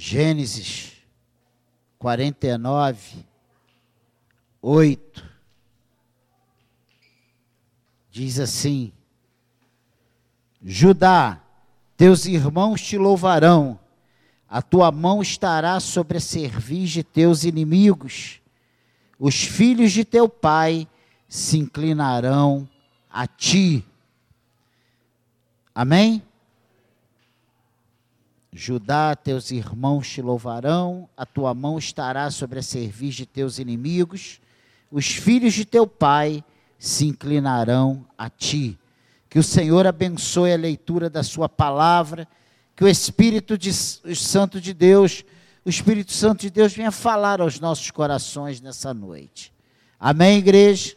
Gênesis 49, 8. Diz assim: Judá, teus irmãos te louvarão, a tua mão estará sobre a cerviz de teus inimigos, os filhos de teu pai se inclinarão a ti. Amém? Judá, teus irmãos te louvarão, a tua mão estará sobre a cerviz de teus inimigos, os filhos de teu pai se inclinarão a ti. Que o Senhor abençoe a leitura da sua palavra, que o Espírito de, o Santo de Deus, o Espírito Santo de Deus venha falar aos nossos corações nessa noite. Amém, igreja?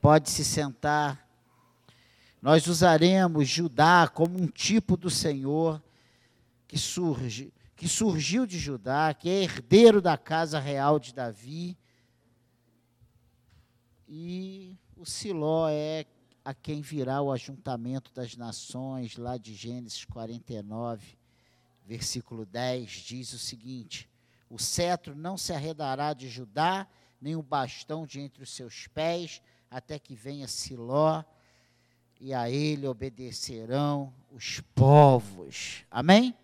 Pode se sentar. Nós usaremos Judá como um tipo do Senhor que surge, que surgiu de Judá, que é herdeiro da casa real de Davi. E o Siló é a quem virá o ajuntamento das nações, lá de Gênesis 49, versículo 10, diz o seguinte: O cetro não se arredará de Judá, nem o bastão de entre os seus pés, até que venha Siló, e a ele obedecerão os povos. Amém?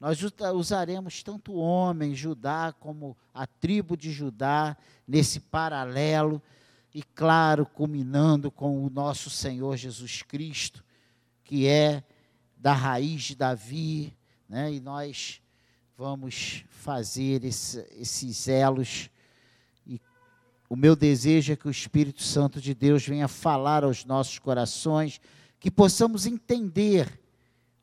Nós usaremos tanto o homem, Judá, como a tribo de Judá, nesse paralelo, e claro, culminando com o nosso Senhor Jesus Cristo, que é da raiz de Davi, né? e nós vamos fazer esse, esses elos. E o meu desejo é que o Espírito Santo de Deus venha falar aos nossos corações, que possamos entender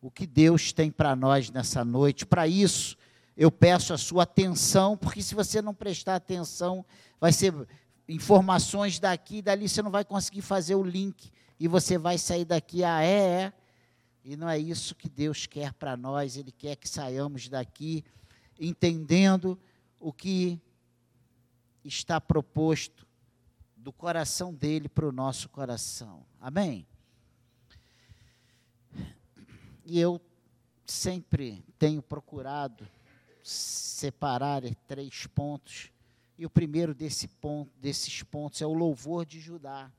o que Deus tem para nós nessa noite. Para isso, eu peço a sua atenção, porque se você não prestar atenção, vai ser informações daqui e dali, você não vai conseguir fazer o link e você vai sair daqui, ah, é, é. E não é isso que Deus quer para nós, Ele quer que saiamos daqui entendendo o que está proposto do coração dele para o nosso coração. Amém? E eu sempre tenho procurado separar três pontos. E o primeiro desse ponto, desses pontos é o louvor de Judá.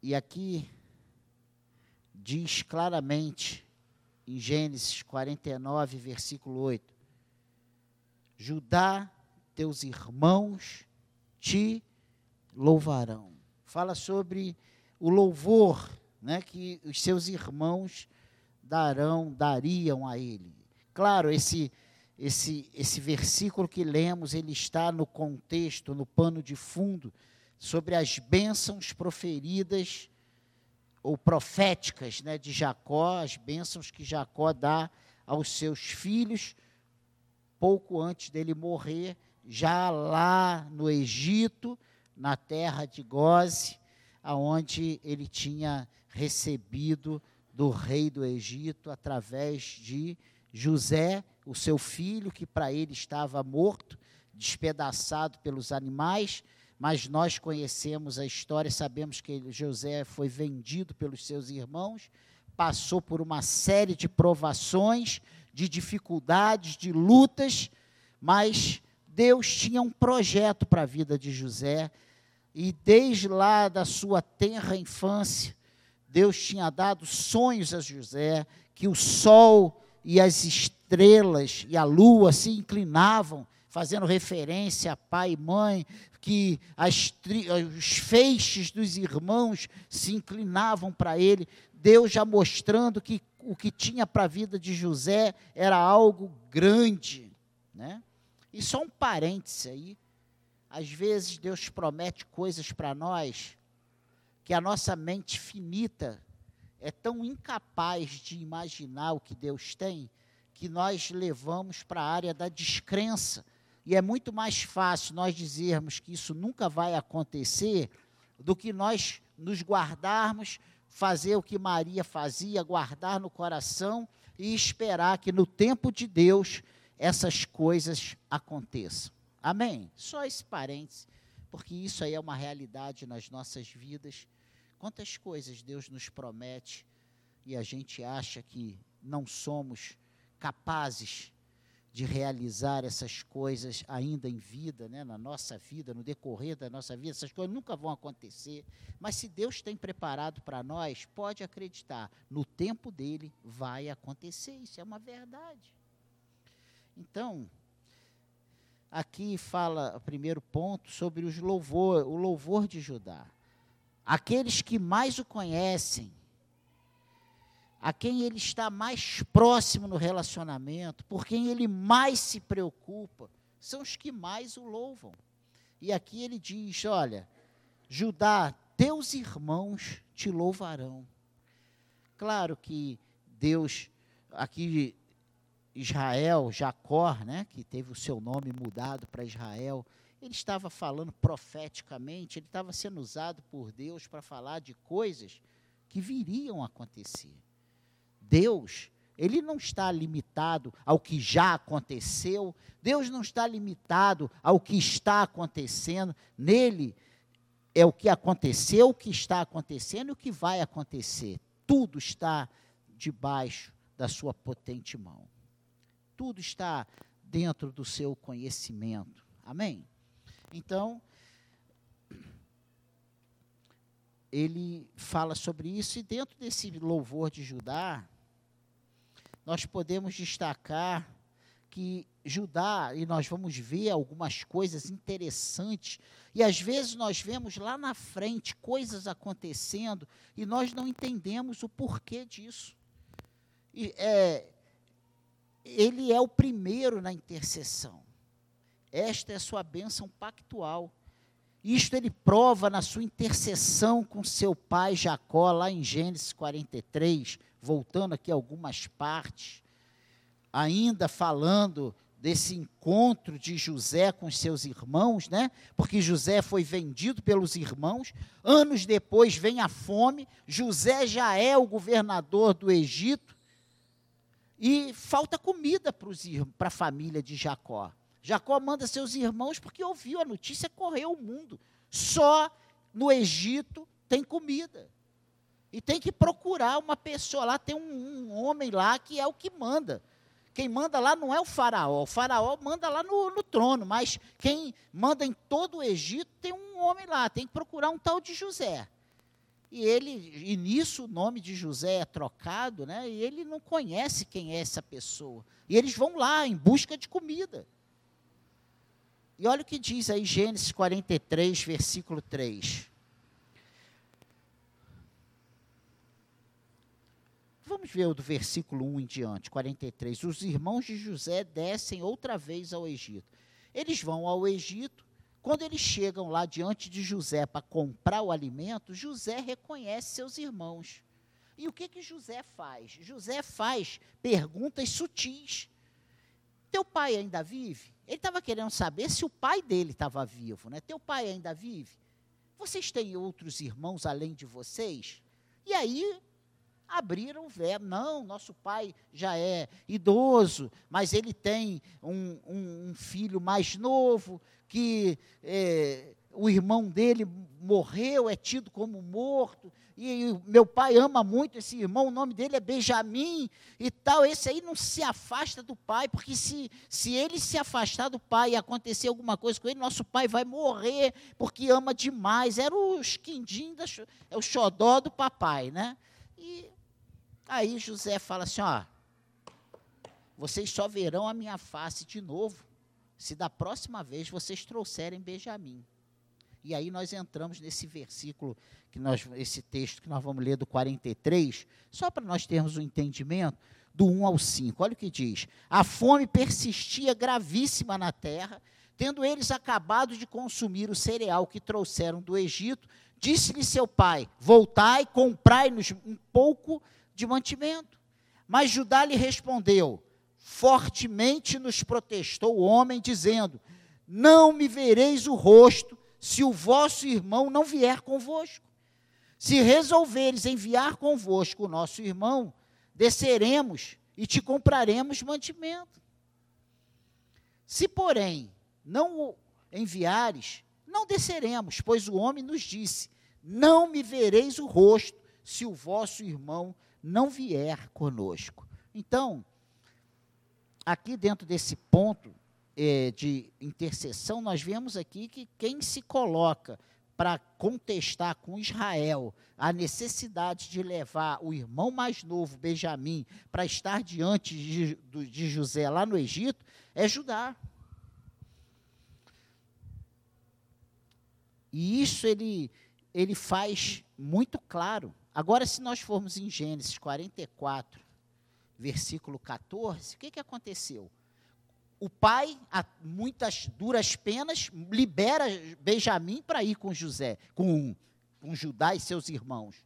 E aqui diz claramente em Gênesis 49, versículo 8: Judá, teus irmãos te louvarão. Fala sobre o louvor né, que os seus irmãos darão, dariam a ele. Claro, esse esse esse versículo que lemos, ele está no contexto, no pano de fundo sobre as bênçãos proferidas ou proféticas, né, de Jacó, as bênçãos que Jacó dá aos seus filhos pouco antes dele morrer, já lá no Egito, na terra de Goze, aonde ele tinha recebido do rei do Egito através de José, o seu filho, que para ele estava morto, despedaçado pelos animais, mas nós conhecemos a história, sabemos que José foi vendido pelos seus irmãos, passou por uma série de provações, de dificuldades, de lutas, mas Deus tinha um projeto para a vida de José, e desde lá da sua tenra infância, Deus tinha dado sonhos a José, que o sol e as estrelas e a lua se inclinavam, fazendo referência a pai e mãe, que as, os feixes dos irmãos se inclinavam para ele. Deus já mostrando que o que tinha para a vida de José era algo grande. Né? E só um parêntese aí. Às vezes Deus promete coisas para nós que a nossa mente finita é tão incapaz de imaginar o que Deus tem, que nós levamos para a área da descrença. E é muito mais fácil nós dizermos que isso nunca vai acontecer do que nós nos guardarmos, fazer o que Maria fazia, guardar no coração e esperar que no tempo de Deus essas coisas aconteçam. Amém? Só esse parênteses, porque isso aí é uma realidade nas nossas vidas Quantas coisas Deus nos promete e a gente acha que não somos capazes de realizar essas coisas ainda em vida, né, na nossa vida, no decorrer da nossa vida, essas coisas nunca vão acontecer. Mas se Deus tem preparado para nós, pode acreditar, no tempo dele vai acontecer. Isso é uma verdade. Então, aqui fala o primeiro ponto sobre os louvor, o louvor de Judá. Aqueles que mais o conhecem, a quem ele está mais próximo no relacionamento, por quem ele mais se preocupa, são os que mais o louvam. E aqui ele diz: Olha, Judá, teus irmãos te louvarão. Claro que Deus, aqui Israel, Jacó, né, que teve o seu nome mudado para Israel, ele estava falando profeticamente, ele estava sendo usado por Deus para falar de coisas que viriam a acontecer. Deus, ele não está limitado ao que já aconteceu, Deus não está limitado ao que está acontecendo, nele é o que aconteceu, o que está acontecendo e o que vai acontecer. Tudo está debaixo da sua potente mão. Tudo está dentro do seu conhecimento. Amém? Então, ele fala sobre isso, e dentro desse louvor de Judá, nós podemos destacar que Judá, e nós vamos ver algumas coisas interessantes, e às vezes nós vemos lá na frente coisas acontecendo e nós não entendemos o porquê disso. E, é, ele é o primeiro na intercessão. Esta é a sua bênção pactual. Isto ele prova na sua intercessão com seu pai Jacó, lá em Gênesis 43, voltando aqui algumas partes, ainda falando desse encontro de José com seus irmãos, né? Porque José foi vendido pelos irmãos. Anos depois vem a fome. José já é o governador do Egito e falta comida para a família de Jacó. Jacó manda seus irmãos porque ouviu a notícia, correu o mundo. Só no Egito tem comida. E tem que procurar uma pessoa lá, tem um, um, homem lá que é o que manda. Quem manda lá não é o faraó, o faraó manda lá no, no trono, mas quem manda em todo o Egito tem um homem lá, tem que procurar um tal de José. E ele, e nisso o nome de José é trocado, né? E ele não conhece quem é essa pessoa. E eles vão lá em busca de comida. E olha o que diz aí Gênesis 43, versículo 3. Vamos ver o do versículo 1 em diante, 43. Os irmãos de José descem outra vez ao Egito. Eles vão ao Egito. Quando eles chegam lá diante de José para comprar o alimento, José reconhece seus irmãos. E o que que José faz? José faz perguntas sutis. Teu pai ainda vive? Ele estava querendo saber se o pai dele estava vivo, né? Teu pai ainda vive? Vocês têm outros irmãos além de vocês? E aí abriram o verbo. Não, nosso pai já é idoso, mas ele tem um, um, um filho mais novo que é, o irmão dele morreu, é tido como morto, e, meu pai ama muito esse irmão, o nome dele é Benjamim e tal. Esse aí não se afasta do pai, porque se, se ele se afastar do pai e acontecer alguma coisa com ele, nosso pai vai morrer, porque ama demais. Era o esquindim, da, é o xodó do papai, né? E Aí José fala assim: ó, vocês só verão a minha face de novo se da próxima vez vocês trouxerem Benjamim. E aí nós entramos nesse versículo, que nós, esse texto que nós vamos ler do 43, só para nós termos um entendimento, do 1 ao 5. Olha o que diz: A fome persistia gravíssima na terra, tendo eles acabado de consumir o cereal que trouxeram do Egito, disse-lhe seu pai: Voltai, comprai-nos um pouco de mantimento. Mas Judá lhe respondeu: Fortemente nos protestou o homem, dizendo: Não me vereis o rosto se o vosso irmão não vier convosco. Se resolveres enviar convosco o nosso irmão, desceremos e te compraremos mantimento. Se, porém, não o enviares, não desceremos, pois o homem nos disse: Não me vereis o rosto se o vosso irmão não vier conosco. Então, aqui dentro desse ponto é, de intercessão, nós vemos aqui que quem se coloca para contestar com Israel a necessidade de levar o irmão mais novo, Benjamim, para estar diante de, de José lá no Egito, é Judá. E isso ele, ele faz muito claro. Agora, se nós formos em Gênesis 44, versículo 14, o que, que aconteceu? O pai, a muitas duras penas, libera Benjamim para ir com José, com, com Judá e seus irmãos.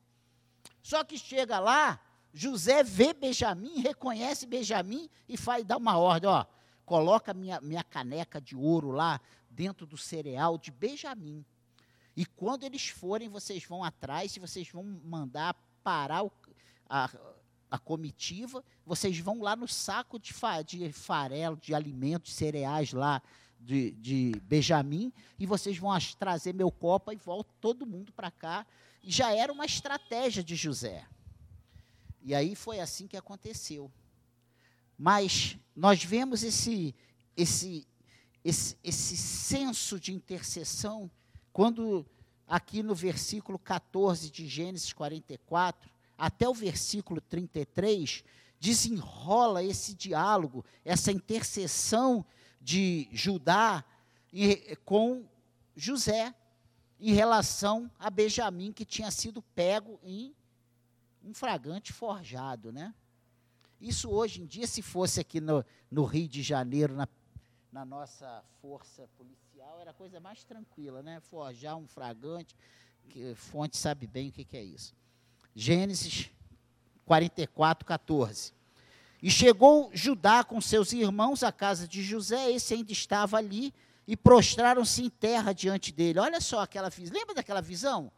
Só que chega lá, José vê Benjamim, reconhece Benjamim e faz dar uma ordem, ó, coloca minha, minha caneca de ouro lá dentro do cereal de Benjamim. E quando eles forem, vocês vão atrás e vocês vão mandar parar o, a, a comitiva, vocês vão lá no saco de, fa, de farelo, de alimentos, cereais lá de, de Benjamim, e vocês vão trazer meu copo e volta todo mundo para cá. E já era uma estratégia de José. E aí foi assim que aconteceu. Mas nós vemos esse, esse, esse, esse senso de intercessão quando aqui no versículo 14 de Gênesis 44, até o versículo 33, desenrola esse diálogo, essa intercessão de Judá com José em relação a Benjamim, que tinha sido pego em um fragante forjado, né? Isso hoje em dia, se fosse aqui no, no Rio de Janeiro, na, na nossa força policial, era coisa mais tranquila, né? Forjar um fragante, que fonte sabe bem o que, que é isso. Gênesis 44, 14. E chegou Judá com seus irmãos à casa de José, esse ainda estava ali, e prostraram-se em terra diante dele. Olha só aquela visão. Lembra daquela visão?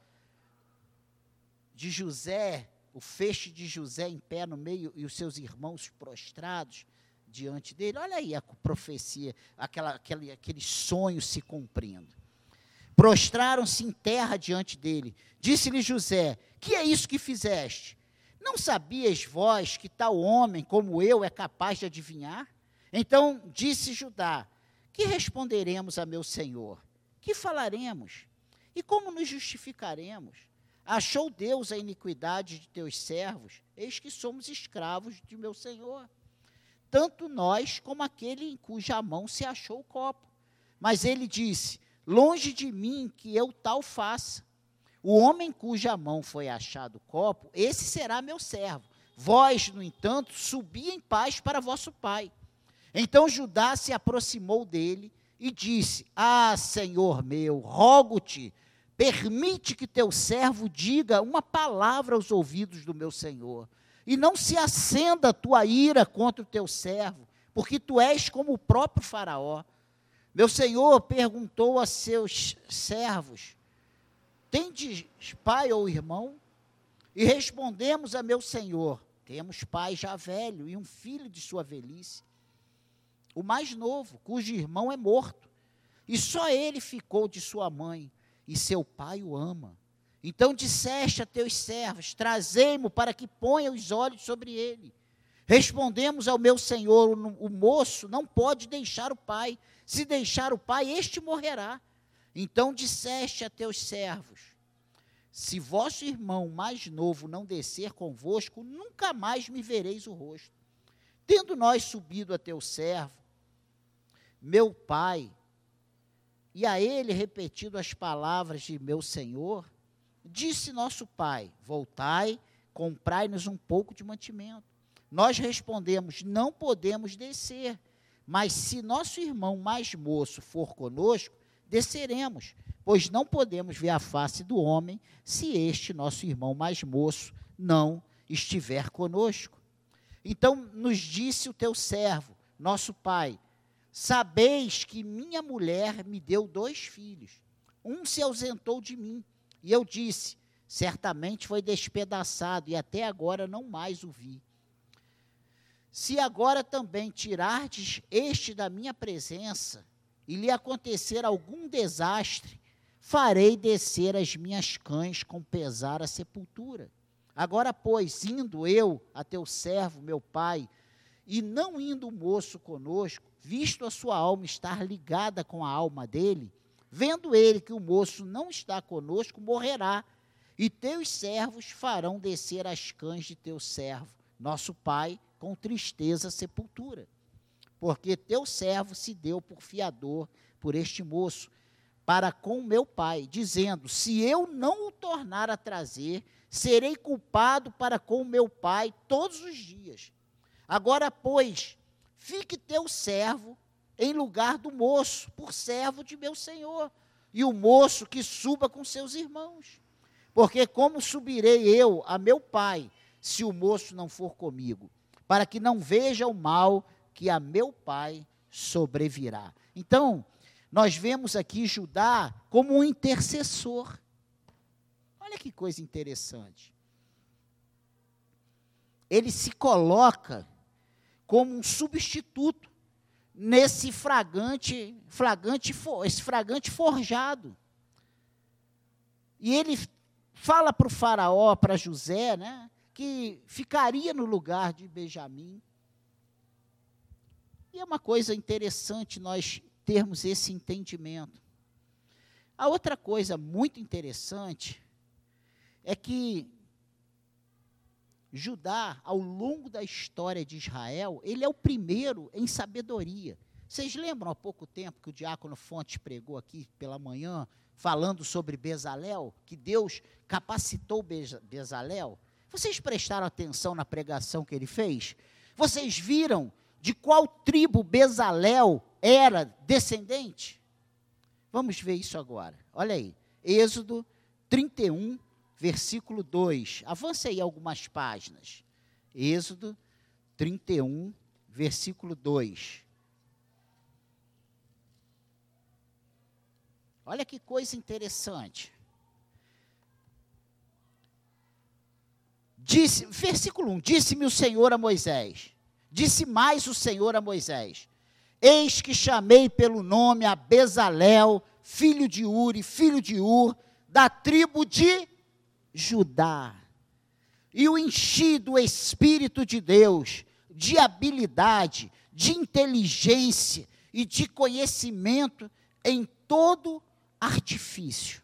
De José, o feixe de José em pé no meio e os seus irmãos prostrados diante dele. Olha aí a profecia, aquela, aquele, aquele sonho se cumprindo. Prostraram-se em terra diante dele. Disse-lhe José: Que é isso que fizeste? Não sabias vós que tal homem como eu é capaz de adivinhar? Então disse Judá: Que responderemos a meu senhor? Que falaremos? E como nos justificaremos? Achou Deus a iniquidade de teus servos? Eis que somos escravos de meu senhor tanto nós como aquele em cuja mão se achou o copo. Mas ele disse: Longe de mim que eu tal faça. O homem cuja mão foi achado o copo, esse será meu servo. Vós, no entanto, subi em paz para vosso pai. Então Judá se aproximou dele e disse: Ah, Senhor meu, rogo-te, permite que teu servo diga uma palavra aos ouvidos do meu senhor e não se acenda a tua ira contra o teu servo, porque tu és como o próprio Faraó. Meu senhor perguntou a seus servos: Tendes pai ou irmão? E respondemos a meu senhor: Temos pai já velho e um filho de sua velhice, o mais novo, cujo irmão é morto, e só ele ficou de sua mãe, e seu pai o ama. Então disseste a teus servos: Trazei-mo para que ponha os olhos sobre ele. Respondemos ao meu senhor: o, moço não pode deixar o pai. Se deixar o pai, este morrerá. Então disseste a teus servos: Se vosso irmão mais novo não descer convosco, nunca mais me vereis o rosto. Tendo nós subido a teu servo, meu pai, e a ele repetido as palavras de meu senhor, Disse nosso pai: Voltai, comprai-nos um pouco de mantimento. Nós respondemos: Não podemos descer, mas se nosso irmão mais moço for conosco, desceremos, pois não podemos ver a face do homem se este nosso irmão mais moço não estiver conosco. Então nos disse o teu servo, nosso pai: Sabeis que minha mulher me deu dois filhos. Um se ausentou de mim e eu disse: certamente foi despedaçado, e até agora não mais o vi. Se agora também tirardes este da minha presença, e lhe acontecer algum desastre, farei descer as minhas cães com pesar à sepultura. Agora, pois, indo eu a teu servo, meu pai, E não indo o moço conosco, visto a sua alma estar ligada com a alma dele, vendo ele que o moço não está conosco, morrerá. E teus servos farão descer as cães de teu servo, nosso pai, com tristeza sepultura. Porque teu servo se deu por fiador por este moço, para com meu pai, dizendo: Se eu não o tornar a trazer, serei culpado para com meu pai todos os dias. Agora, pois, fique teu servo em lugar do moço, por servo de meu senhor, e o moço que suba com seus irmãos. Porque como subirei eu a meu pai, se o moço não for comigo, para que não veja o mal que a meu pai sobrevirá. Então, nós vemos aqui Judá como um intercessor. Olha que coisa interessante. Ele se coloca como um substituto nesse fragante, fragante, esse fragante forjado. E ele fala para o faraó, para José, né, que ficaria no lugar de Benjamim. E é uma coisa interessante nós termos esse entendimento. A outra coisa muito interessante é que Judá, ao longo da história de Israel, ele é o primeiro em sabedoria. Vocês lembram há pouco tempo que o diácono Fontes pregou aqui pela manhã, falando sobre Bezalel, que Deus capacitou Bezalel? Vocês prestaram atenção na pregação que ele fez? Vocês viram de qual tribo Bezalel era descendente? Vamos ver isso agora. Olha aí. Êxodo 31, versículo 2. Avance aí algumas páginas. Êxodo 31, versículo 2. Olha que coisa interessante. Disse, versículo 1: Disse-me o Senhor a Moisés. Disse mais o Senhor a Moisés: Eis que chamei pelo nome a Bezalel, filho de Uri, filho de Ur, da tribo de Judá. E o enchi do Espírito de Deus, de habilidade, de inteligência e de conhecimento em todo artifício,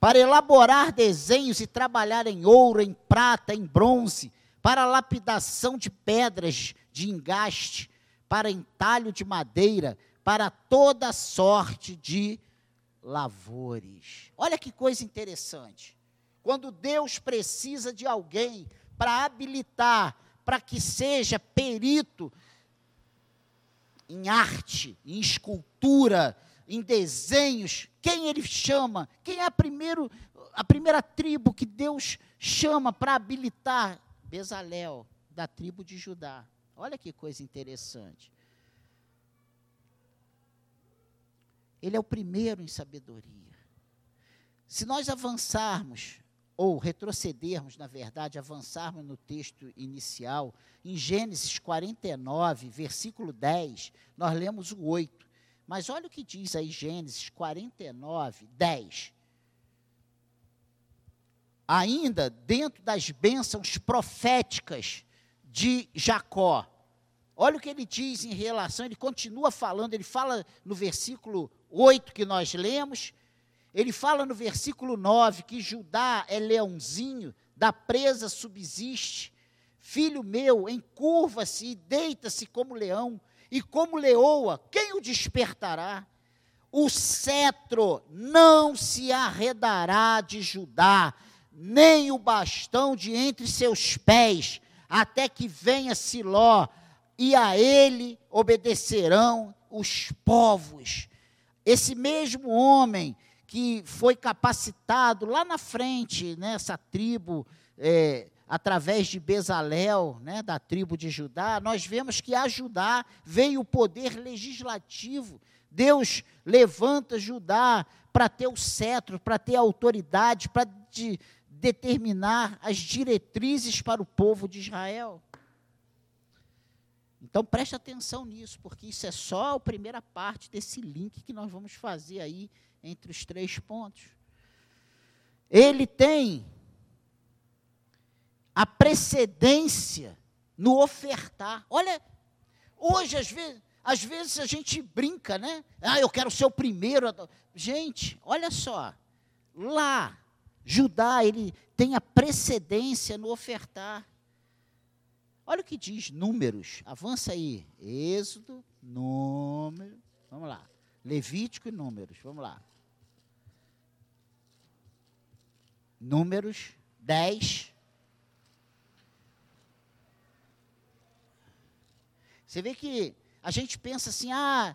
para elaborar desenhos e trabalhar em ouro, em prata, em bronze, para lapidação de pedras de engaste, para entalho de madeira, para toda sorte de lavores. Olha que coisa interessante. Quando Deus precisa de alguém para habilitar, para que seja perito em arte, em escultura, em desenhos, quem ele chama? Quem é a, primeiro, a primeira tribo que Deus chama para habilitar? Bezalel, da tribo de Judá. Olha que coisa interessante. Ele é o primeiro em sabedoria. Se nós avançarmos, ou retrocedermos, na verdade, avançarmos no texto inicial, em Gênesis 49, versículo 10, nós lemos o 8. Mas olha o que diz aí Gênesis 49, 10. Ainda dentro das bênçãos proféticas de Jacó. Olha o que ele diz em relação, ele continua falando, ele fala no versículo 8 que nós lemos, ele fala no versículo 9 que Judá é leãozinho, da presa subsiste. Filho meu, encurva-se e deita-se como leão, e como leoa, quem o despertará? O cetro não se arredará de Judá, nem o bastão de entre seus pés, até que venha Siló, e a ele obedecerão os povos. Esse mesmo homem que foi capacitado lá na frente, nessa né, tribo, é, através de Bezalel, né, da tribo de Judá, nós vemos que a Judá veio o poder legislativo. Deus levanta Judá para ter o cetro, para ter a autoridade, para de, determinar as diretrizes para o povo de Israel. Então preste atenção nisso, porque isso é só a primeira parte desse link que nós vamos fazer aí entre os três pontos. Ele tem a precedência no ofertar. Olha Hoje, às vezes, às vezes a gente brinca, né? Ah, eu quero ser o primeiro. Gente, olha só. Lá, Judá, ele tem a precedência no ofertar. Olha o que diz Números. Avança aí. Êxodo, Número. Vamos lá. Levítico e Números. Vamos lá. Números 10. Você vê que a gente pensa assim, ah,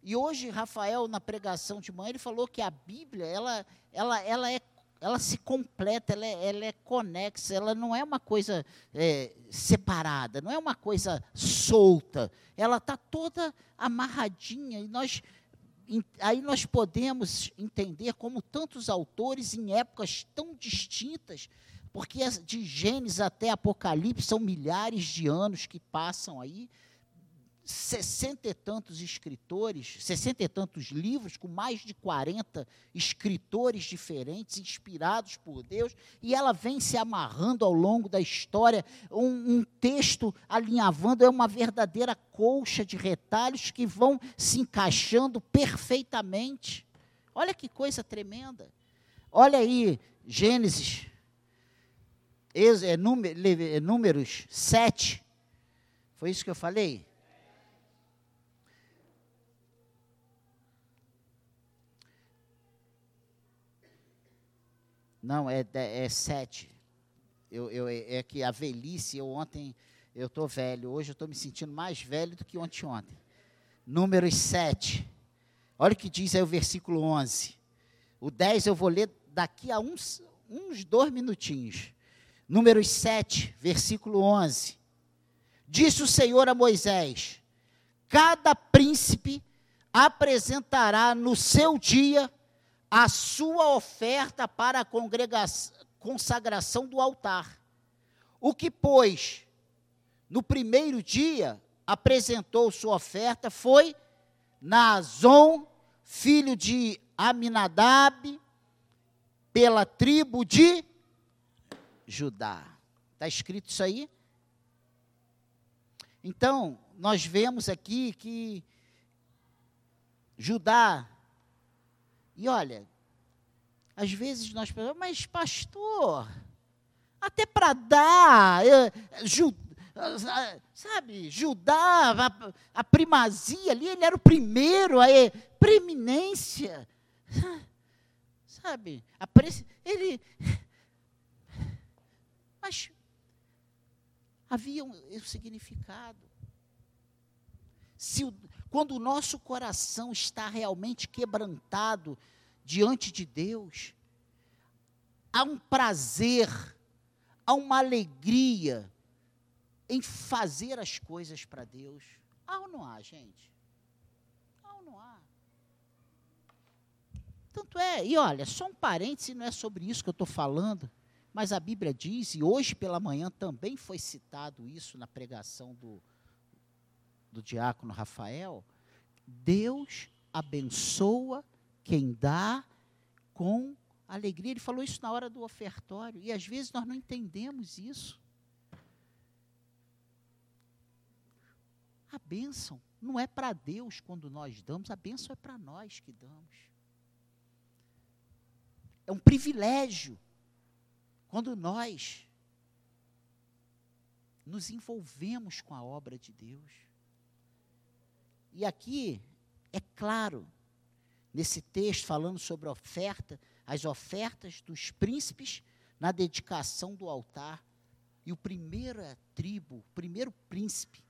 e hoje Rafael na pregação de manhã ele falou que a Bíblia ela, ela, ela é ela se completa, ela é, ela é conexa, ela não é uma coisa é, separada, não é uma coisa solta, ela está toda amarradinha e nós aí nós podemos entender como tantos autores em épocas tão distintas, porque de Gênesis até Apocalipse são milhares de anos que passam aí, sessenta e tantos escritores, sessenta e tantos livros, com mais de 40 escritores diferentes, inspirados por Deus, e ela vem se amarrando ao longo da história, um, um texto alinhavando, é uma verdadeira colcha de retalhos que vão se encaixando perfeitamente. Olha que coisa tremenda. Olha aí, Gênesis, é, números 7, foi isso que eu falei? Não, é, é sete. Eu, eu, é que a velhice, eu ontem, eu estou velho, hoje eu estou me sentindo mais velho do que ontem ontem. Números 7. Olha o que diz aí o versículo 11. O 10 eu vou ler daqui a uns, uns dois minutinhos. Números 7, versículo 11. Disse o Senhor a Moisés: Cada príncipe apresentará no seu dia a sua oferta para a consagração do altar. O que, pois, no primeiro dia apresentou sua oferta foi Nazon, filho de Aminadab, pela tribo de Judá. Está escrito isso aí? Então, nós vemos aqui que Judá e olha, às vezes nós pensamos, mas pastor, até para dar, ju, sabe, Judá, a, a, primazia ali, ele era o primeiro, a preeminência, sabe, a, ele, mas havia um, um significado. Se quando o nosso coração está realmente quebrantado diante de Deus, há um prazer, há uma alegria em fazer as coisas para Deus. Há ou não há, gente? Há ou não há? Tanto é, e olha, só um parêntese, não é sobre isso que eu estou falando, mas a Bíblia diz, e hoje pela manhã também foi citado isso na pregação do, do diácono Rafael, Deus abençoa quem dá com alegria. Ele falou isso na hora do ofertório, e às vezes nós não entendemos isso. A bênção não é para Deus quando nós damos, a bênção é para nós que damos. É um privilégio quando nós nos envolvemos com a obra de Deus. E aqui é claro, nesse texto falando sobre a oferta, as ofertas dos príncipes na dedicação do altar. E o primeiro é tribo, o primeiro príncipe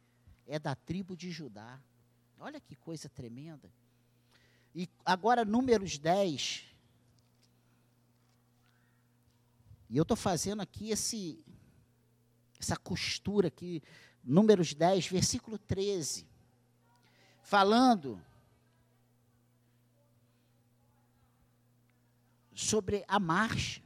é da tribo de Judá. Olha que coisa tremenda. E agora, números 10. E eu estou fazendo aqui esse, essa costura aqui, números 10, versículo 13 falando sobre a marcha.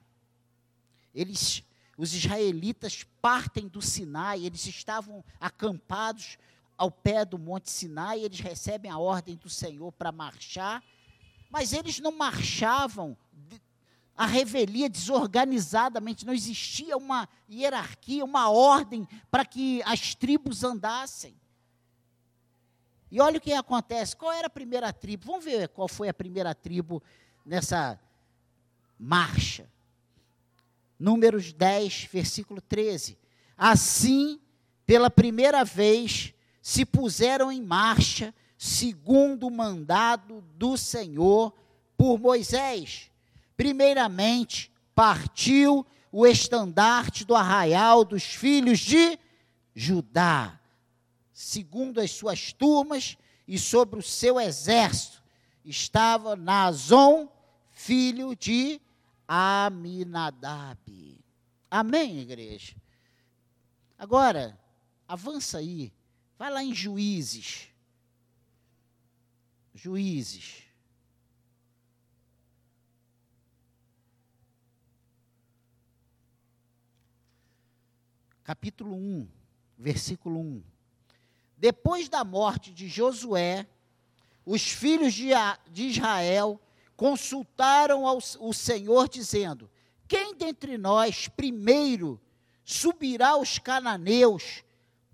Eles, os israelitas partem do Sinai, eles estavam acampados ao pé do Monte Sinai, eles recebem a ordem do Senhor para marchar, mas eles não marchavam a revelia desorganizadamente, não existia uma hierarquia, uma ordem para que as tribos andassem. E olha o que acontece. Qual era a primeira tribo? Vamos ver qual foi a primeira tribo nessa marcha. Números 10, versículo 13. Assim, pela primeira vez, se puseram em marcha, segundo o mandado do Senhor por Moisés. Primeiramente, partiu o estandarte do arraial dos filhos de Judá, segundo as suas turmas e sobre o seu exército, estava Nazon, filho de Aminadab. Amém, igreja? Agora, avança aí, vai lá em Juízes. Juízes. Capítulo 1, versículo 1. Depois da morte de Josué, os filhos de, Israel consultaram o Senhor, dizendo: Quem dentre nós primeiro subirá aos cananeus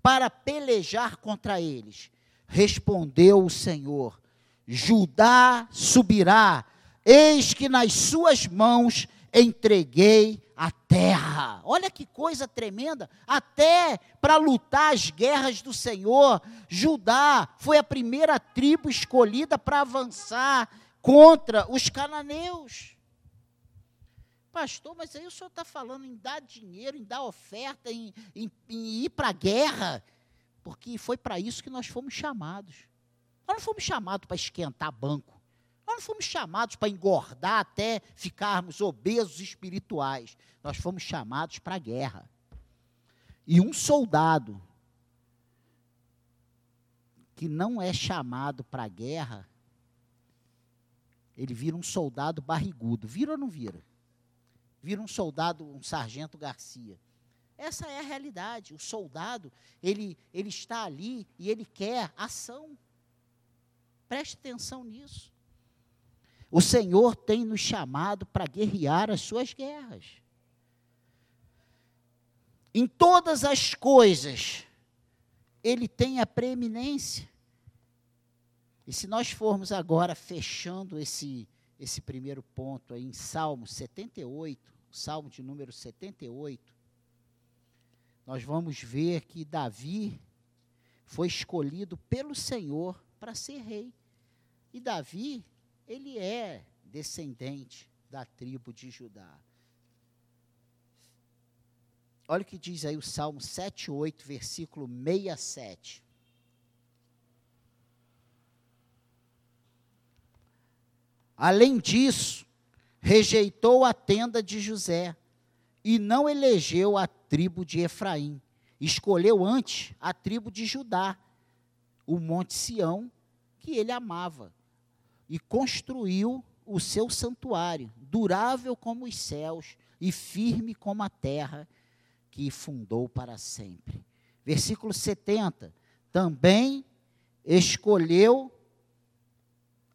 para pelejar contra eles? Respondeu o Senhor: Judá subirá, eis que nas suas mãos entreguei a terra. Olha que coisa tremenda. Até para lutar as guerras do Senhor, Judá foi a primeira tribo escolhida para avançar contra os cananeus. Pastor, mas aí o senhor está falando em dar dinheiro, em dar oferta, em, em, em ir para a guerra, porque foi para isso que nós fomos chamados. Nós não fomos chamados para esquentar banco. Nós não fomos chamados para engordar até ficarmos obesos espirituais. Nós fomos chamados para a guerra. E um soldado que não é chamado para a guerra, ele vira um soldado barrigudo. Vira ou não vira? Vira um soldado, um sargento Garcia. Essa é a realidade. O soldado, ele, ele está ali e ele quer ação. Preste atenção nisso. O Senhor tem nos chamado para guerrear as suas guerras. Em todas as coisas, Ele tem a preeminência. E se nós formos agora fechando esse, esse primeiro ponto aí em Salmo 78, Salmo de número 78, nós vamos ver que Davi foi escolhido pelo Senhor para ser rei. E Davi ele é descendente da tribo de Judá. Olha o que diz aí o Salmo 7, 8, versículo 67. Além disso, rejeitou a tenda de José e não elegeu a tribo de Efraim. Escolheu antes a tribo de Judá, o monte Sião, que ele amava, e construiu o seu santuário, durável como os céus e firme como a terra que fundou para sempre. Versículo 70. Também escolheu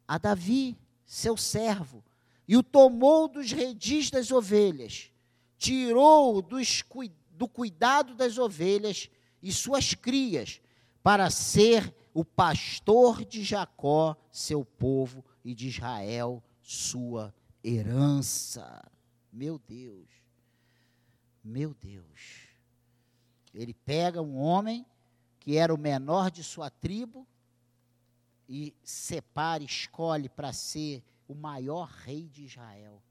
a Davi, seu servo, e o tomou dos redis das ovelhas, tirou do cuidado das ovelhas e suas crias, para ser o pastor de Jacó, seu povo, e de Israel, sua herança. Meu Deus, meu Deus. Ele pega um homem que era o menor de sua tribo e separa, escolhe para ser o maior rei de Israel.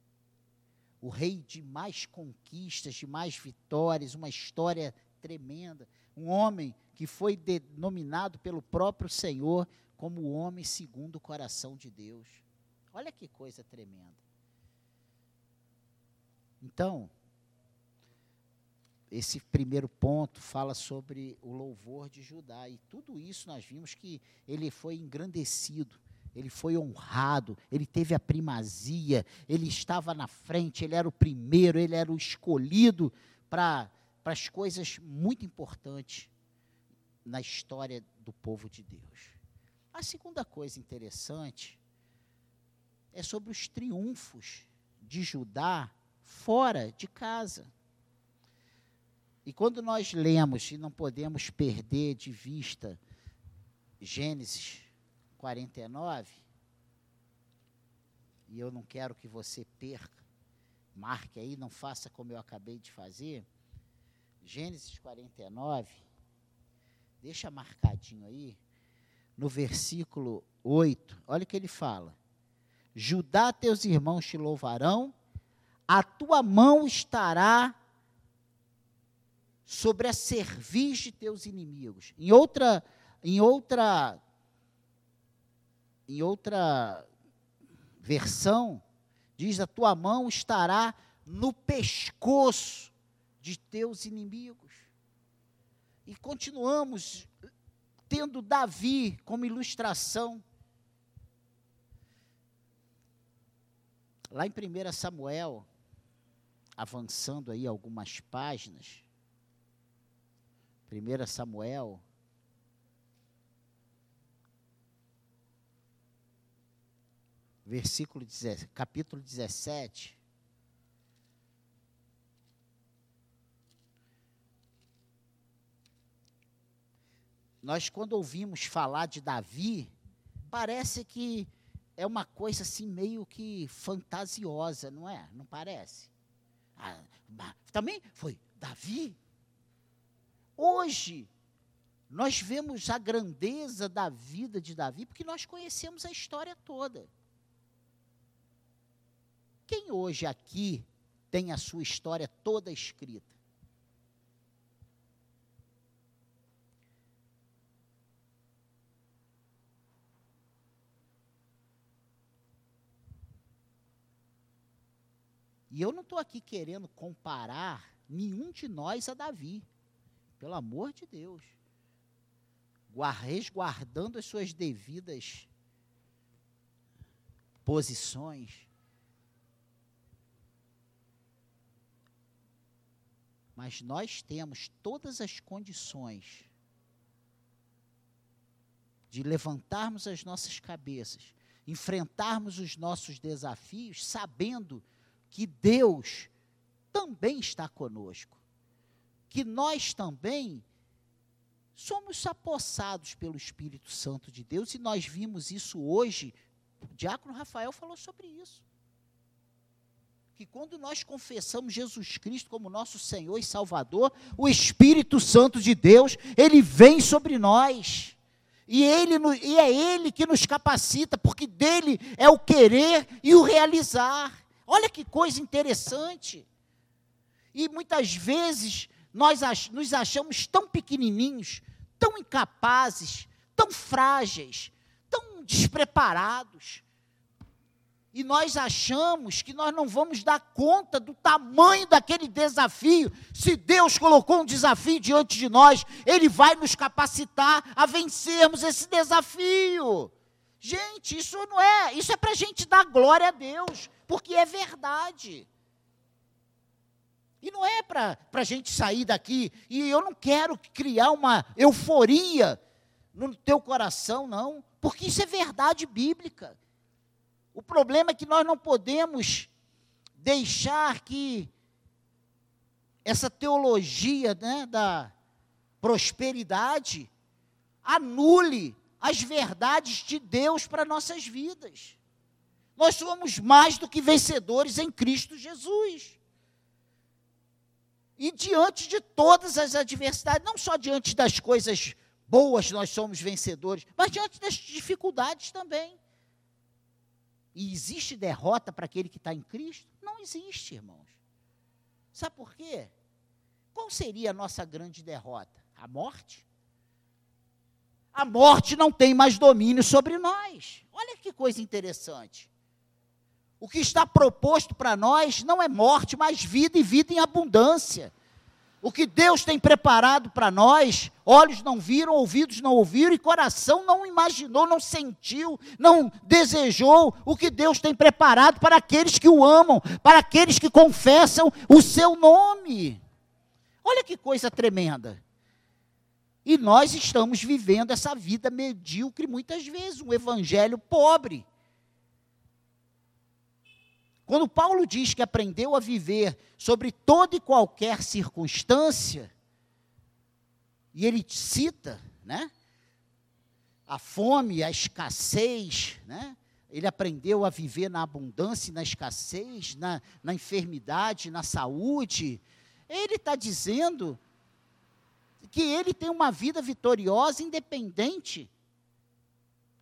O rei de mais conquistas, de mais vitórias, uma história tremenda. Um homem que foi denominado pelo próprio Senhor como o homem segundo o coração de Deus. Olha que coisa tremenda. Então, esse primeiro ponto fala sobre o louvor de Judá. E tudo isso nós vimos que ele foi engrandecido, ele foi honrado, ele teve a primazia, ele estava na frente, ele era o primeiro, ele era o escolhido para as coisas muito importantes na história do povo de Deus. A segunda coisa interessante é sobre os triunfos de Judá fora de casa. E quando nós lemos, e não podemos perder de vista Gênesis, 49, e eu não quero que você perca, marque aí, não faça como eu acabei de fazer. Gênesis 49, deixa marcadinho aí, no versículo 8, olha o que ele fala: Judá, teus irmãos te louvarão, a tua mão estará sobre a cerviz de teus inimigos. Em outra, em outra, em outra versão, diz: a tua mão estará no pescoço de teus inimigos. E continuamos tendo Davi como ilustração. Lá em 1 Samuel, avançando aí algumas páginas, 1 Samuel, versículo 17, capítulo 17. Nós, quando ouvimos falar de Davi, parece que é uma coisa assim meio que fantasiosa, não é? Não parece? Ah, também foi Davi? Hoje, nós vemos a grandeza da vida de Davi porque nós conhecemos a história toda. Quem hoje aqui tem a sua história toda escrita? E eu não estou aqui querendo comparar nenhum de nós a Davi. Pelo amor de Deus. Resguardando as suas devidas posições. Mas nós temos todas as condições de levantarmos as nossas cabeças, enfrentarmos os nossos desafios, sabendo que Deus também está conosco que nós também somos apossados pelo Espírito Santo de Deus, e nós vimos isso hoje. O diácono Rafael falou sobre isso. Que quando nós confessamos Jesus Cristo como nosso Senhor e Salvador, o Espírito Santo de Deus, ele vem sobre nós. E, ele, e é Ele que nos capacita, porque dele é o querer e o realizar. Olha que coisa interessante. E muitas vezes nós nos achamos tão pequenininhos, tão incapazes, tão frágeis, tão despreparados. E nós achamos que nós não vamos dar conta do tamanho daquele desafio. Se Deus colocou um desafio diante de nós, Ele vai nos capacitar a vencermos esse desafio. Gente, isso não é, isso é para a gente dar glória a Deus, porque é verdade. E não é para a gente sair daqui, e eu não quero criar uma euforia no teu coração, não, porque isso é verdade bíblica. O problema é que nós não podemos deixar que essa teologia né, da prosperidade anule as verdades de Deus para nossas vidas. Nós somos mais do que vencedores em Cristo Jesus. E diante de todas as adversidades, não só diante das coisas boas nós somos vencedores, mas diante das dificuldades também. E existe derrota para aquele que está em Cristo? Não existe, irmãos. Sabe por quê? Qual seria a nossa grande derrota? A morte? A morte não tem mais domínio sobre nós. Olha que coisa interessante. O que está proposto para nós não é morte, mas vida e vida em abundância. O que Deus tem preparado para nós, olhos não viram, ouvidos não ouviram e coração não imaginou, não sentiu, não desejou o que Deus tem preparado para aqueles que o amam, para aqueles que confessam o seu nome. Olha que coisa tremenda. E nós estamos vivendo essa vida medíocre muitas vezes, um evangelho pobre. Quando Paulo diz que aprendeu a viver sobre toda e qualquer circunstância, e ele cita, né? a fome, a escassez, né? ele aprendeu a viver na abundância e na escassez, na, na enfermidade, na saúde. Ele está dizendo que ele tem uma vida vitoriosa, independente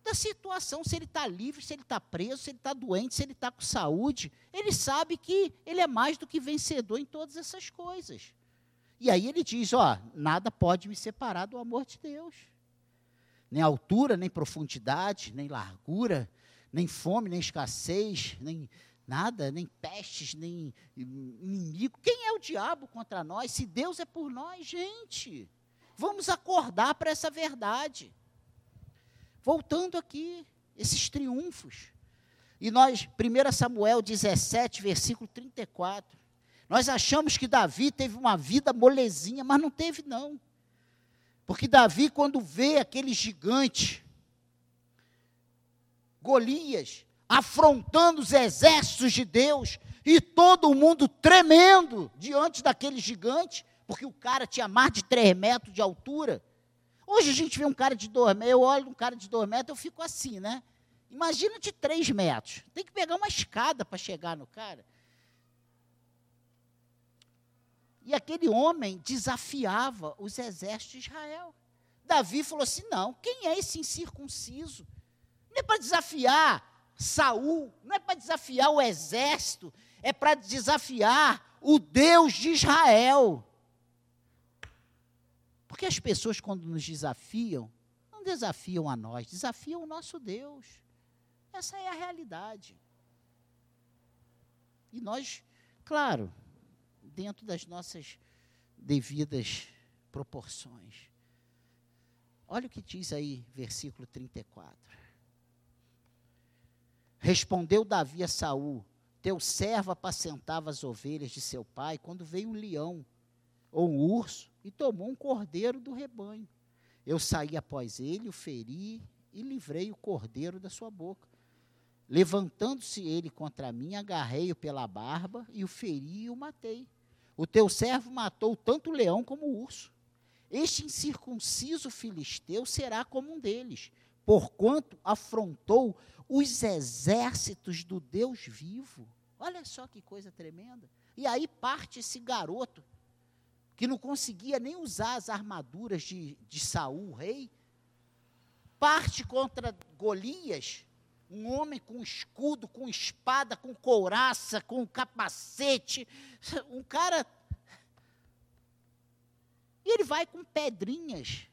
da situação, se ele está livre, se ele está preso, se ele está doente, se ele está com saúde. Ele sabe que ele é mais do que vencedor em todas essas coisas. E aí ele diz: Ó, nada pode me separar do amor de Deus. Nem altura, nem profundidade, nem largura, nem fome, nem escassez, nem nada, nem pestes, nem inimigo. Quem é o diabo contra nós? Se Deus é por nós, gente, vamos acordar para essa verdade. Voltando aqui, esses triunfos. E nós, 1 Samuel 17, versículo 34. Nós achamos que Davi teve uma vida molezinha, mas não teve, não. Porque Davi, quando vê aquele gigante, Golias, afrontando os exércitos de Deus, e todo mundo tremendo diante daquele gigante, porque o cara tinha mais de 3 metros de altura. Hoje a gente vê um cara de dois metros, eu olho um cara de dois metros, eu fico assim, né? Imagina de três metros. Tem que pegar uma escada para chegar no cara. E aquele homem desafiava os exércitos de Israel. Davi falou assim: não, quem é esse incircunciso? Não é para desafiar Saul, não é para desafiar o exército, é para desafiar o Deus de Israel. Porque as pessoas, quando nos desafiam, não desafiam a nós, desafiam o nosso Deus. Essa é a realidade. E nós, claro, dentro das nossas devidas proporções. Olha o que diz aí, versículo 34. Respondeu Davi a Saul: Teu servo apacentava as ovelhas de seu pai quando veio um leão ou um urso e tomou um cordeiro do rebanho. Eu saí após ele, o feri e livrei o cordeiro da sua boca. Levantando-se ele contra mim, agarrei-o pela barba e o feri e o matei. O teu servo matou tanto o leão como o urso. Este incircunciso filisteu será como um deles, porquanto afrontou os exércitos do Deus vivo. Olha só que coisa tremenda. E aí parte esse garoto que não conseguia nem usar as armaduras de, de Saul, rei, parte contra Golias, um homem com escudo, com espada, com couraça, com capacete, um cara. E ele vai com pedrinhas,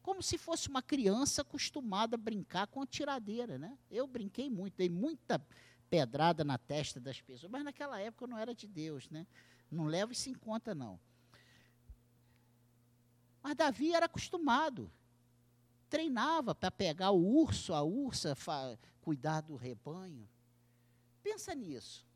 como se fosse uma criança acostumada a brincar com a tiradeira, né? Eu brinquei muito, dei muita pedrada na testa das pessoas, mas naquela época não era de Deus, né? Não levo isso em conta, não. Mas Davi era acostumado. Treinava para pegar o urso, a ursa, cuidar do rebanho. Pensa nisso.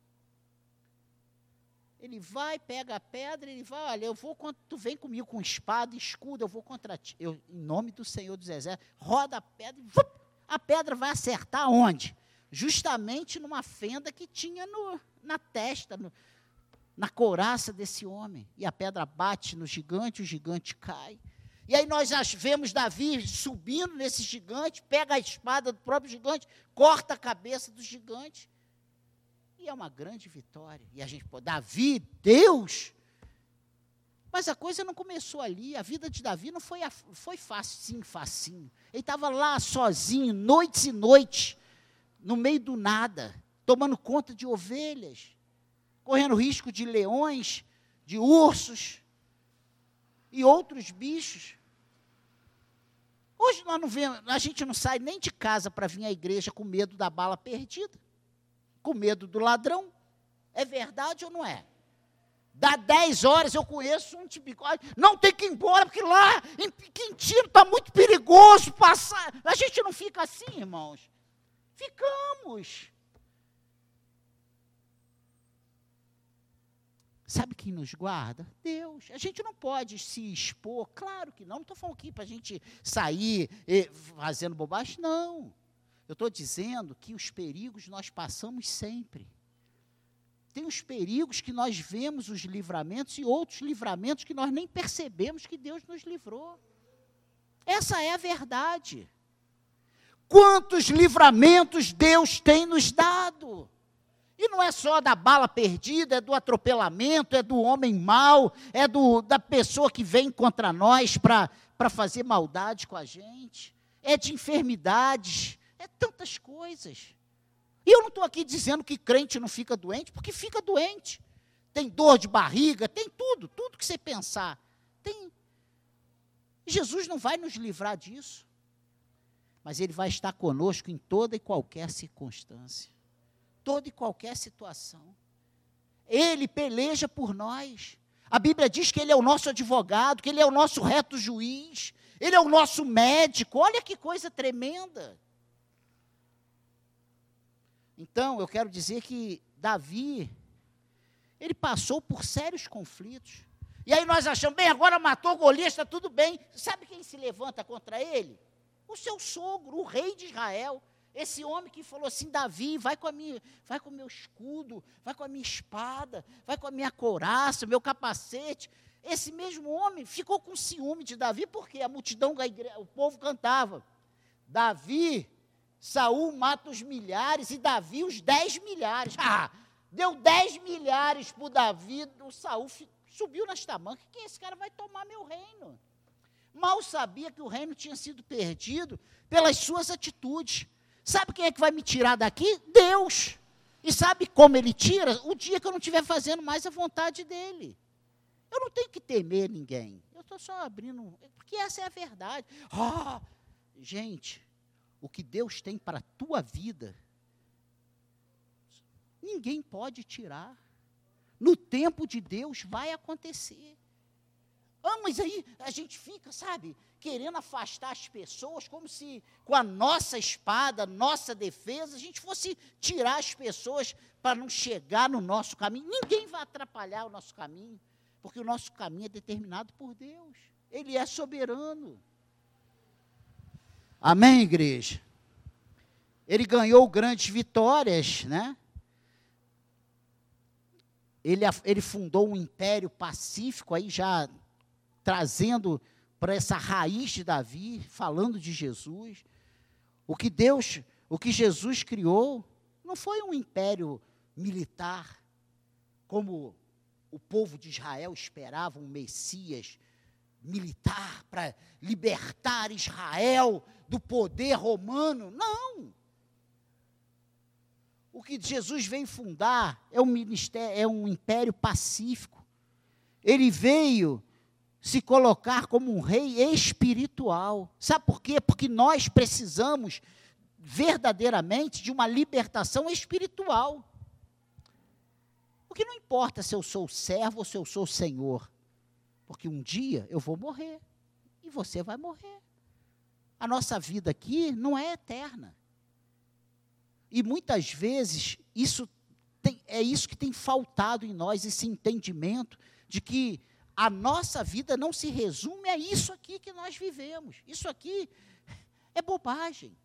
Ele vai, pega a pedra, ele vai, olha, eu vou, tu vem comigo com espada, escudo, eu vou contra ti. Eu, em nome do Senhor dos Exércitos, roda a pedra vup, a pedra vai acertar onde? Justamente numa fenda que tinha no, na testa, no, na couraça desse homem. E a pedra bate no gigante, o gigante cai. E aí nós vemos Davi subindo nesse gigante, pega a espada do próprio gigante, corta a cabeça do gigante. E é uma grande vitória. E a gente, pô, Davi, Deus. Mas a coisa não começou ali. A vida de Davi não foi, foi facinho, facinho. Ele estava lá sozinho, noites e noites, no meio do nada, tomando conta de ovelhas correndo risco de leões, de ursos e outros bichos. Hoje nós não vemos, a gente não sai nem de casa para vir à igreja com medo da bala perdida, com medo do ladrão. É verdade ou não é? Dá 10 horas, eu conheço um tipo não tem que ir embora, porque lá em Quintino está muito perigoso passar. A gente não fica assim, irmãos. Ficamos. Sabe quem nos guarda? Deus. A gente não pode se expor, claro que não. Não estou falando aqui para a gente sair eh, fazendo bobagem, não. Eu estou dizendo que os perigos nós passamos sempre. Tem os perigos que nós vemos os livramentos e outros livramentos que nós nem percebemos que Deus nos livrou. Essa é a verdade. quantos livramentos Deus tem nos dado. E não é só da bala perdida, é do atropelamento, é do homem mau, é do, da pessoa que vem contra nós para fazer maldade com a gente, é de enfermidades, é tantas coisas. E eu não estou aqui dizendo que crente não fica doente, porque fica doente. Tem dor de barriga, tem tudo, tudo que você pensar. Tem. Jesus não vai nos livrar disso. Mas Ele vai estar conosco em toda e qualquer circunstância toda e qualquer situação. Ele peleja por nós. A Bíblia diz que Ele é o nosso advogado, que Ele é o nosso reto juiz, Ele é o nosso médico. Olha que coisa tremenda. Então, eu quero dizer que Davi, ele passou por sérios conflitos. E aí nós achamos, bem, agora matou Golias, está tudo bem. Sabe quem se levanta contra ele? O seu sogro, o rei de Israel. Esse homem que falou assim, Davi, vai com a minha, vai com o meu escudo, vai com a minha espada, vai com a minha couraça, meu capacete. Esse mesmo homem ficou com ciúme de Davi, porque a multidão, o povo cantava. Davi, Saul mata os milhares e Davi os dez milhares. Ah, deu dez milhares para Davi, o Saul subiu nas tamancas. Quem esse cara vai tomar meu reino? Mal sabia que o reino tinha sido perdido pelas suas atitudes. Sabe quem é que vai me tirar daqui? Deus. E sabe como ele tira? O dia que eu não estiver fazendo mais a vontade dele. Eu não tenho que temer ninguém. Eu estou só abrindo. Porque essa é a verdade. Oh, gente, o que Deus tem para a tua vida, ninguém pode tirar. No tempo de Deus vai acontecer. Ah, mas aí a gente fica, sabe, querendo afastar as pessoas, como se com a nossa espada, nossa defesa, a gente fosse tirar as pessoas para não chegar no nosso caminho. Ninguém vai atrapalhar o nosso caminho, porque o nosso caminho é determinado por Deus. Ele é soberano. Amém, igreja? Ele ganhou grandes vitórias, né? Ele, ele fundou um império pacífico, aí já trazendo para essa raiz de Davi, falando de Jesus. O que Deus, o que Jesus criou, não foi um império militar, como o povo de Israel esperava um Messias militar para libertar Israel do poder romano. Não. O que Jesus veio fundar é um ministério, é um império pacífico. Ele veio se colocar como um rei espiritual. Sabe por quê? Porque nós precisamos verdadeiramente de uma libertação espiritual. O que não importa se eu sou servo ou se eu sou senhor, porque um dia eu vou morrer e você vai morrer. A nossa vida aqui não é eterna. E muitas vezes isso tem, é isso que tem faltado em nós, esse entendimento de que a nossa vida não se resume a isso aqui que nós vivemos. Isso aqui é bobagem.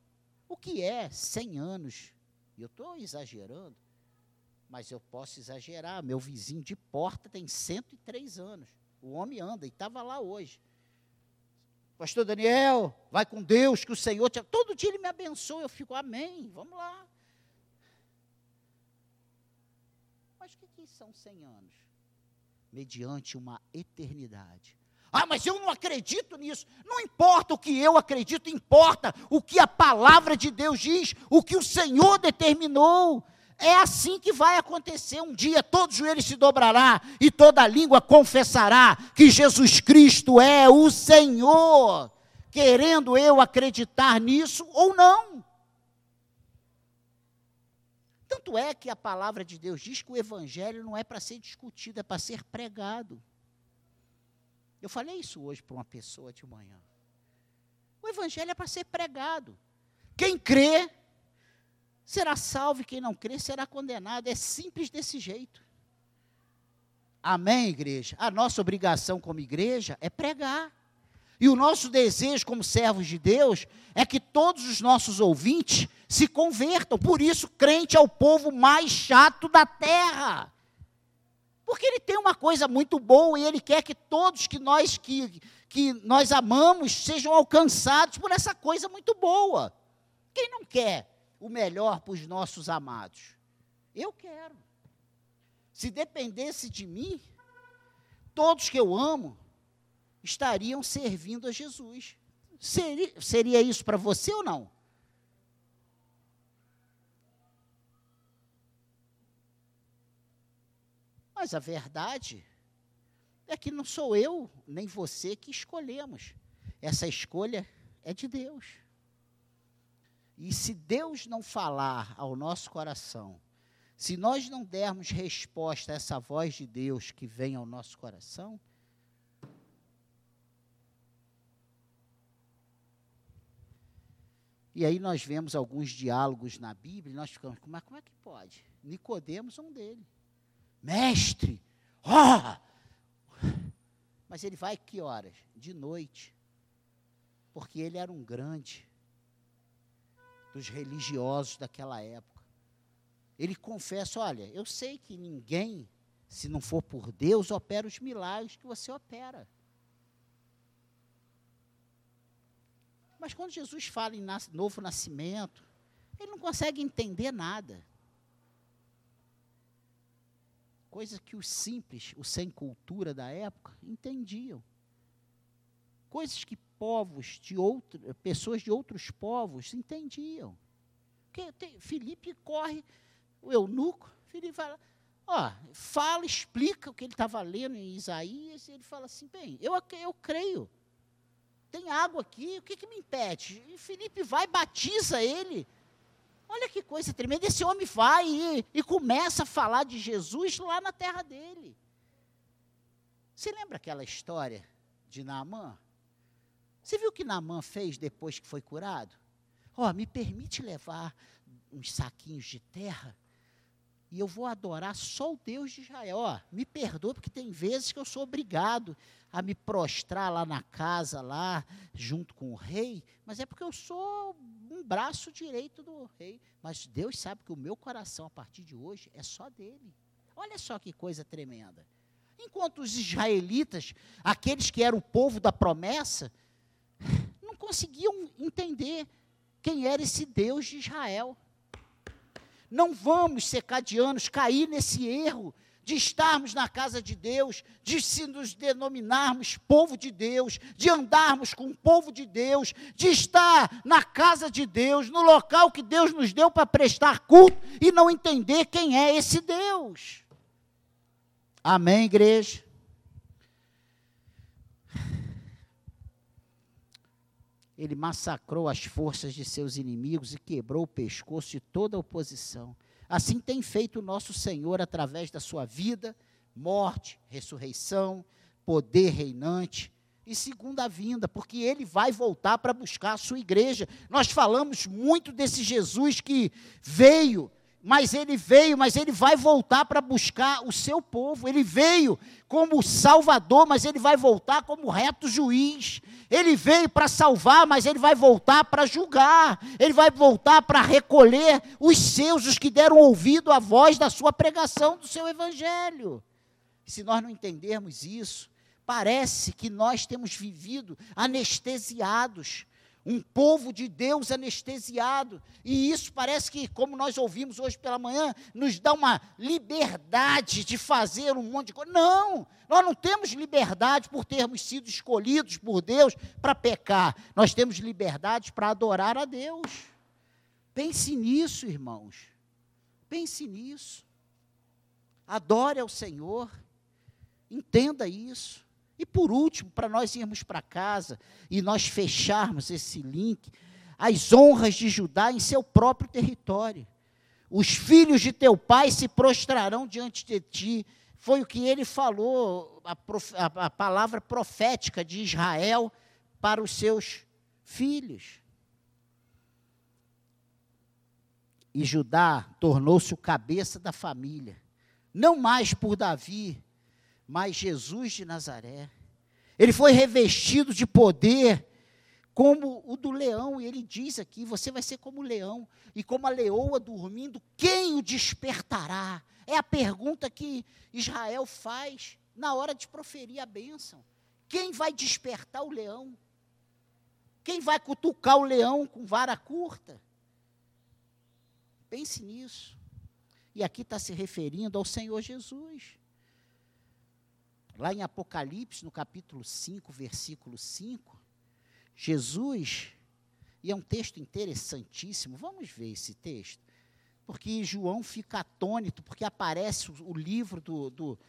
O que é 100 anos? Eu estou exagerando, mas eu posso exagerar. Meu vizinho de porta tem 103 anos. O homem anda e estava lá hoje. Pastor Daniel, vai com Deus, que o Senhor te. Todo dia ele me abençoa, eu fico, amém, vamos lá. Mas o que, que são 100 anos? Mediante uma eternidade. Ah, mas eu não acredito nisso. Não importa o que eu acredito, importa o que a palavra de Deus diz, o que o Senhor determinou. É assim que vai acontecer. Um dia todo joelho se dobrará e toda língua confessará que Jesus Cristo é o Senhor. Querendo eu acreditar nisso ou não. Tanto é que a palavra de Deus diz que o evangelho não é para ser discutido, é para ser pregado. Eu falei isso hoje para uma pessoa de manhã. O evangelho é para ser pregado. Quem crê será salvo, quem não crê será condenado. É simples desse jeito. Amém, igreja? A nossa obrigação como igreja é pregar. E o nosso desejo como servos de Deus é que todos os nossos ouvintes se convertam. Por isso, crente é o povo mais chato da terra. Porque ele tem uma coisa muito boa e ele quer que todos que nós que, que nós amamos sejam alcançados por essa coisa muito boa, Quem não quer o melhor para os nossos amados? Eu quero. Se dependesse de mim, todos que eu amo estariam servindo a Jesus. Seria, seria isso para você ou não? Mas a verdade é que não sou eu nem você que escolhemos. Essa escolha é de Deus. E se Deus não falar ao nosso coração, se nós não dermos resposta a essa voz de Deus que vem ao nosso coração, E aí nós vemos alguns diálogos na Bíblia e nós ficamos, mas como é que pode? Nicodemos é um dele. Mestre! Oh! Mas ele vai que horas? De noite. Porque ele era um grande dos religiosos daquela época. Ele confessa: olha, eu sei que ninguém, se não for por Deus, opera os milagres que você opera. Mas quando Jesus fala em novo nascimento, ele não consegue entender nada. Coisa que os simples, os sem cultura da época, entendiam. Coisas que povos de outro, pessoas de outros povos entendiam. Porque tem, Felipe corre, o eunuco, Felipe fala, ó, fala, explica o que ele estava lendo em Isaías, e ele fala assim, bem, eu, eu creio. Tem água aqui, o que, que me impede? E Felipe vai, batiza ele. Olha que coisa tremenda. Esse homem vai e, e começa a falar de Jesus lá na terra dele. Você lembra aquela história de Naamã? Você viu o que Naamã fez depois que foi curado? Ó, oh, me permite levar uns saquinhos de terra e eu vou adorar só o Deus de Israel. Ó, me perdoa porque tem vezes que eu sou obrigado a me prostrar lá na casa, lá, junto com o rei, mas é porque eu sou um braço direito do rei. Mas Deus sabe que o meu coração, a partir de hoje, é só dele. Olha só que coisa tremenda. Enquanto os israelitas, aqueles que eram o povo da promessa, não conseguiam entender quem era esse Deus de Israel. Não vamos, secadianos, cair nesse erro de estarmos na casa de Deus, de se nos denominarmos povo de Deus, de andarmos com o povo de Deus, de estar na casa de Deus, no local que Deus nos deu para prestar culto e não entender quem é esse Deus. Amém, igreja? Ele massacrou as forças de seus inimigos e quebrou o pescoço de toda a oposição. Assim tem feito o nosso Senhor através da sua vida, morte, ressurreição, poder reinante e segunda vinda, porque ele vai voltar para buscar a sua igreja. Nós falamos muito desse Jesus que veio mas ele veio, mas ele vai voltar para buscar o seu povo. Ele veio como Salvador, mas ele vai voltar como reto juiz. Ele veio para salvar, mas ele vai voltar para julgar. Ele vai voltar para recolher os seus, os que deram ouvido à voz da sua pregação, do seu evangelho. Se nós não entendermos isso, parece que nós temos vivido anestesiados um povo de Deus anestesiado. E isso parece que, como nós ouvimos hoje pela manhã, nos dá uma liberdade de fazer um monte de coisa. Não, nós não temos liberdade por termos sido escolhidos por Deus para pecar. Nós temos liberdade para adorar a Deus. Pense nisso, irmãos. Pense nisso. Adore ao Senhor. Entenda isso. E por último, para nós irmos para casa e nós fecharmos esse link, as honras de Judá em seu próprio território. Os filhos de teu pai se prostrarão diante de ti. Foi o que ele falou, a, prof, a, a palavra profética de Israel para os seus filhos. E Judá tornou-se o cabeça da família, não mais por Davi, mas Jesus de Nazaré. Ele foi revestido de poder como o do leão, e ele diz aqui: você vai ser como o leão, e como a leoa dormindo, quem o despertará? É a pergunta que Israel faz na hora de proferir a bênção. Quem vai despertar o leão? Quem vai cutucar o leão com vara curta? Pense nisso. E aqui está se referindo ao Senhor Jesus. Lá em Apocalipse, no capítulo 5, versículo 5, Jesus, e é um texto interessantíssimo, vamos ver esse texto, porque João fica atônito, porque aparece o, livro do, do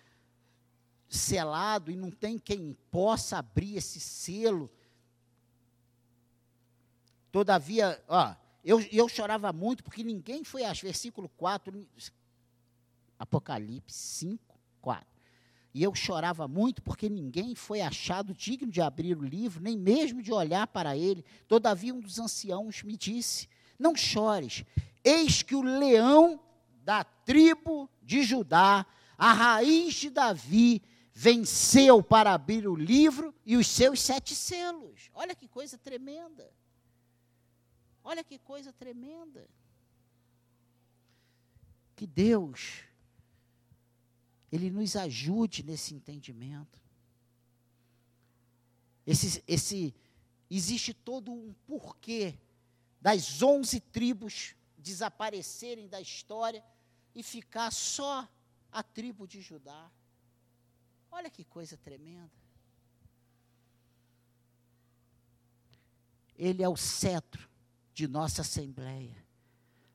selado e não tem quem possa abrir esse selo. Todavia, ó, eu, eu chorava muito porque ninguém foi a versículo 4, Apocalipse 5, 4. E eu chorava muito porque ninguém foi achado digno de abrir o livro, nem mesmo de olhar para ele. Todavia, um dos anciãos me disse: Não chores, eis que o leão da tribo de Judá, a raiz de Davi, venceu para abrir o livro e os seus sete selos. Olha que coisa tremenda. Olha que coisa tremenda. Que Deus, Ele nos ajude nesse entendimento. Esse, esse, existe todo um porquê das onze tribos desaparecerem da história e ficar só a tribo de Judá. Olha que coisa tremenda. Ele é o cetro de nossa Assembleia.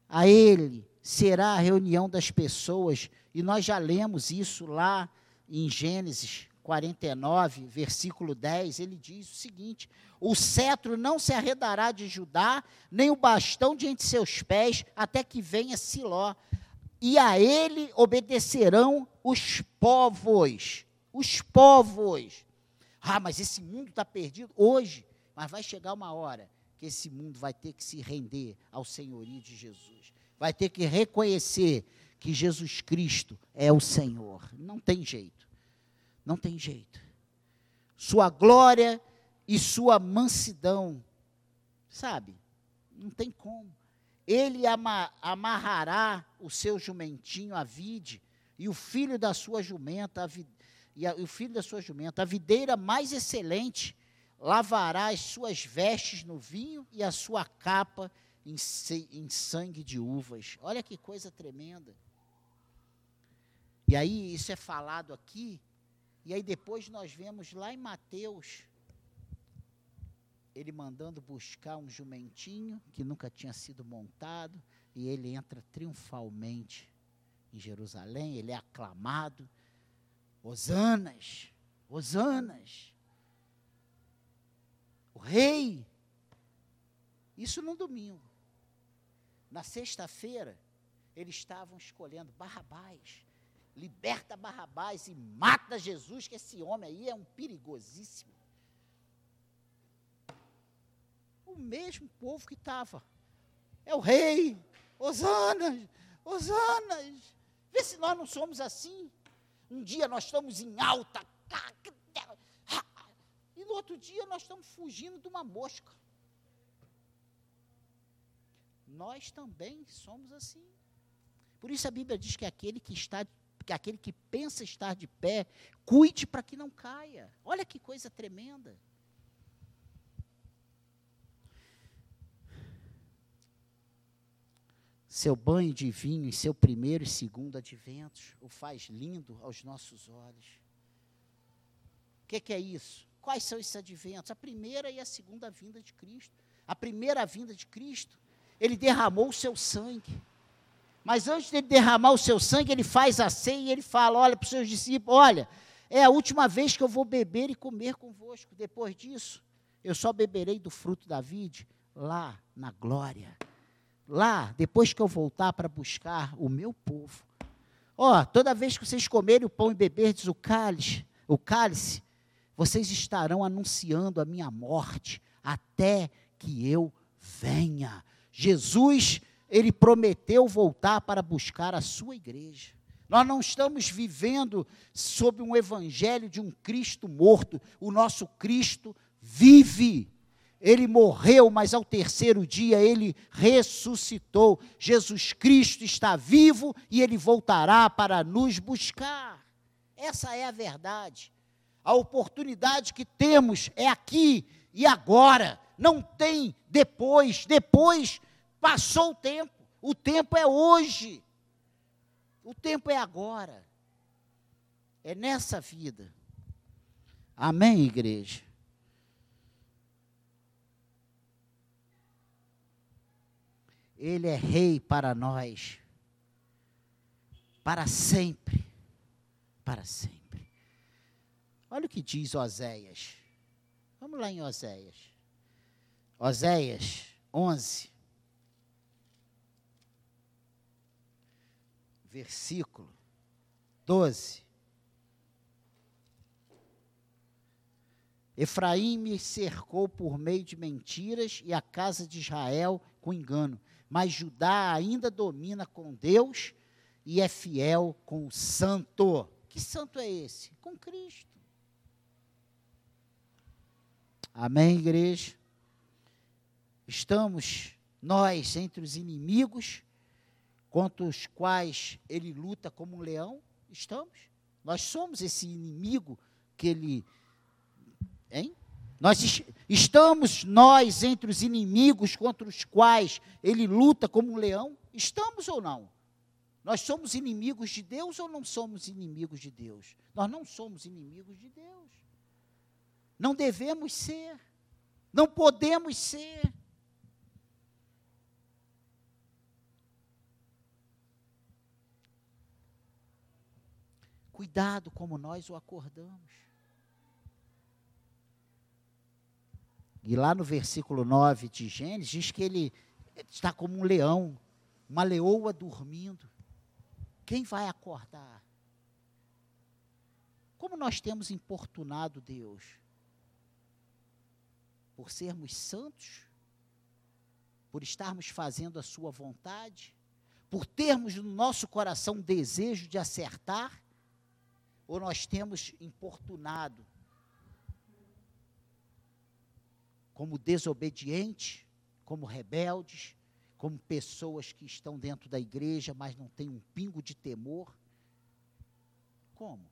A Ele será a reunião das pessoas, e nós já lemos isso lá em Gênesis 49, versículo 10, ele diz o seguinte: O cetro não se arredará de Judá, nem o bastão de entre seus pés, até que venha Siló, e a ele obedecerão os povos. Os povos. Ah, mas esse mundo está perdido hoje, mas vai chegar uma hora que esse mundo vai ter que se render ao senhorio de Jesus. Vai ter que reconhecer que Jesus Cristo é o Senhor. Não tem jeito. Não tem jeito. Sua glória e sua mansidão, sabe? Não tem como. Ele amarrará o seu jumentinho à vide e o filho da sua jumenta, e, a, e o filho da sua jumenta, a videira mais excelente lavará as suas vestes no vinho e a sua capa em, em sangue de uvas. Olha que coisa tremenda. E aí, isso é falado aqui, e aí depois nós vemos lá em Mateus, ele mandando buscar um jumentinho que nunca tinha sido montado, e ele entra triunfalmente em Jerusalém, ele é aclamado, Hosanas, Hosanas o rei. Isso no domingo. Na sexta-feira, eles estavam escolhendo Barrabás. Liberta Barrabás e mata Jesus, que esse homem aí é um perigosíssimo. O mesmo povo que estava. É o rei. Osanas, Osanas. Vê se nós não somos assim. Um dia nós estamos em alta e no outro dia nós estamos fugindo de uma mosca. Nós também somos assim. Por isso a Bíblia diz que aquele que está que aquele que pensa estar de pé, cuide para que não caia. Olha que coisa tremenda. Seu banho de vinho em seu primeiro e segundo adventos o faz lindo aos nossos olhos. O que, que é isso? Quais são esses adventos? A primeira e a segunda vinda de Cristo. A primeira vinda de Cristo, ele derramou o seu sangue. Mas antes de derramar o seu sangue, ele faz a ceia e ele fala: olha para os seus discípulos: olha, é a última vez que eu vou beber e comer convosco. Depois disso, eu só beberei do fruto da vide lá na glória. Lá, depois que eu voltar para buscar o meu povo. Ó, oh, toda vez que vocês comerem o pão e beberdes o cálice, o cálice, vocês estarão anunciando a minha morte até que eu venha. Jesus, ele prometeu voltar para buscar a sua igreja. Nós não estamos vivendo sob um evangelho de um Cristo morto. O nosso Cristo vive. Ele morreu, mas ao terceiro dia ele ressuscitou. Jesus Cristo está vivo e ele voltará para nos buscar. Essa é a verdade. A oportunidade que temos é aqui e agora. Não tem depois. Depois passou o tempo. O tempo é hoje. O tempo é agora. É nessa vida. Amém, igreja? Ele é rei para nós, para sempre, para sempre. Olha o que diz Oséias. Vamos lá em Oséias. Oséias 11. Versículo 12. Efraim me cercou por meio de mentiras e a casa de Israel com engano. Mas Judá ainda domina com Deus e é fiel com o santo. Que santo é esse? Com Cristo. Amém, igreja? Estamos nós entre os inimigos contra os quais ele luta como um leão? Estamos. Nós somos esse inimigo que ele Hein? Nós estamos nós entre os inimigos contra os quais ele luta como um leão? Estamos ou não? Nós somos inimigos de Deus ou não somos inimigos de Deus? Nós não somos inimigos de Deus. Não devemos ser. Não podemos ser. Cuidado como nós o acordamos. E lá no versículo 9 de Gênesis, diz que ele está como um leão, uma leoa dormindo. Quem vai acordar? Como nós temos importunado Deus? Por sermos santos? Por estarmos fazendo a Sua vontade? Por termos no nosso coração desejo de acertar? Ou nós temos importunado como desobedientes, como rebeldes, como pessoas que estão dentro da igreja, mas não têm um pingo de temor. Como?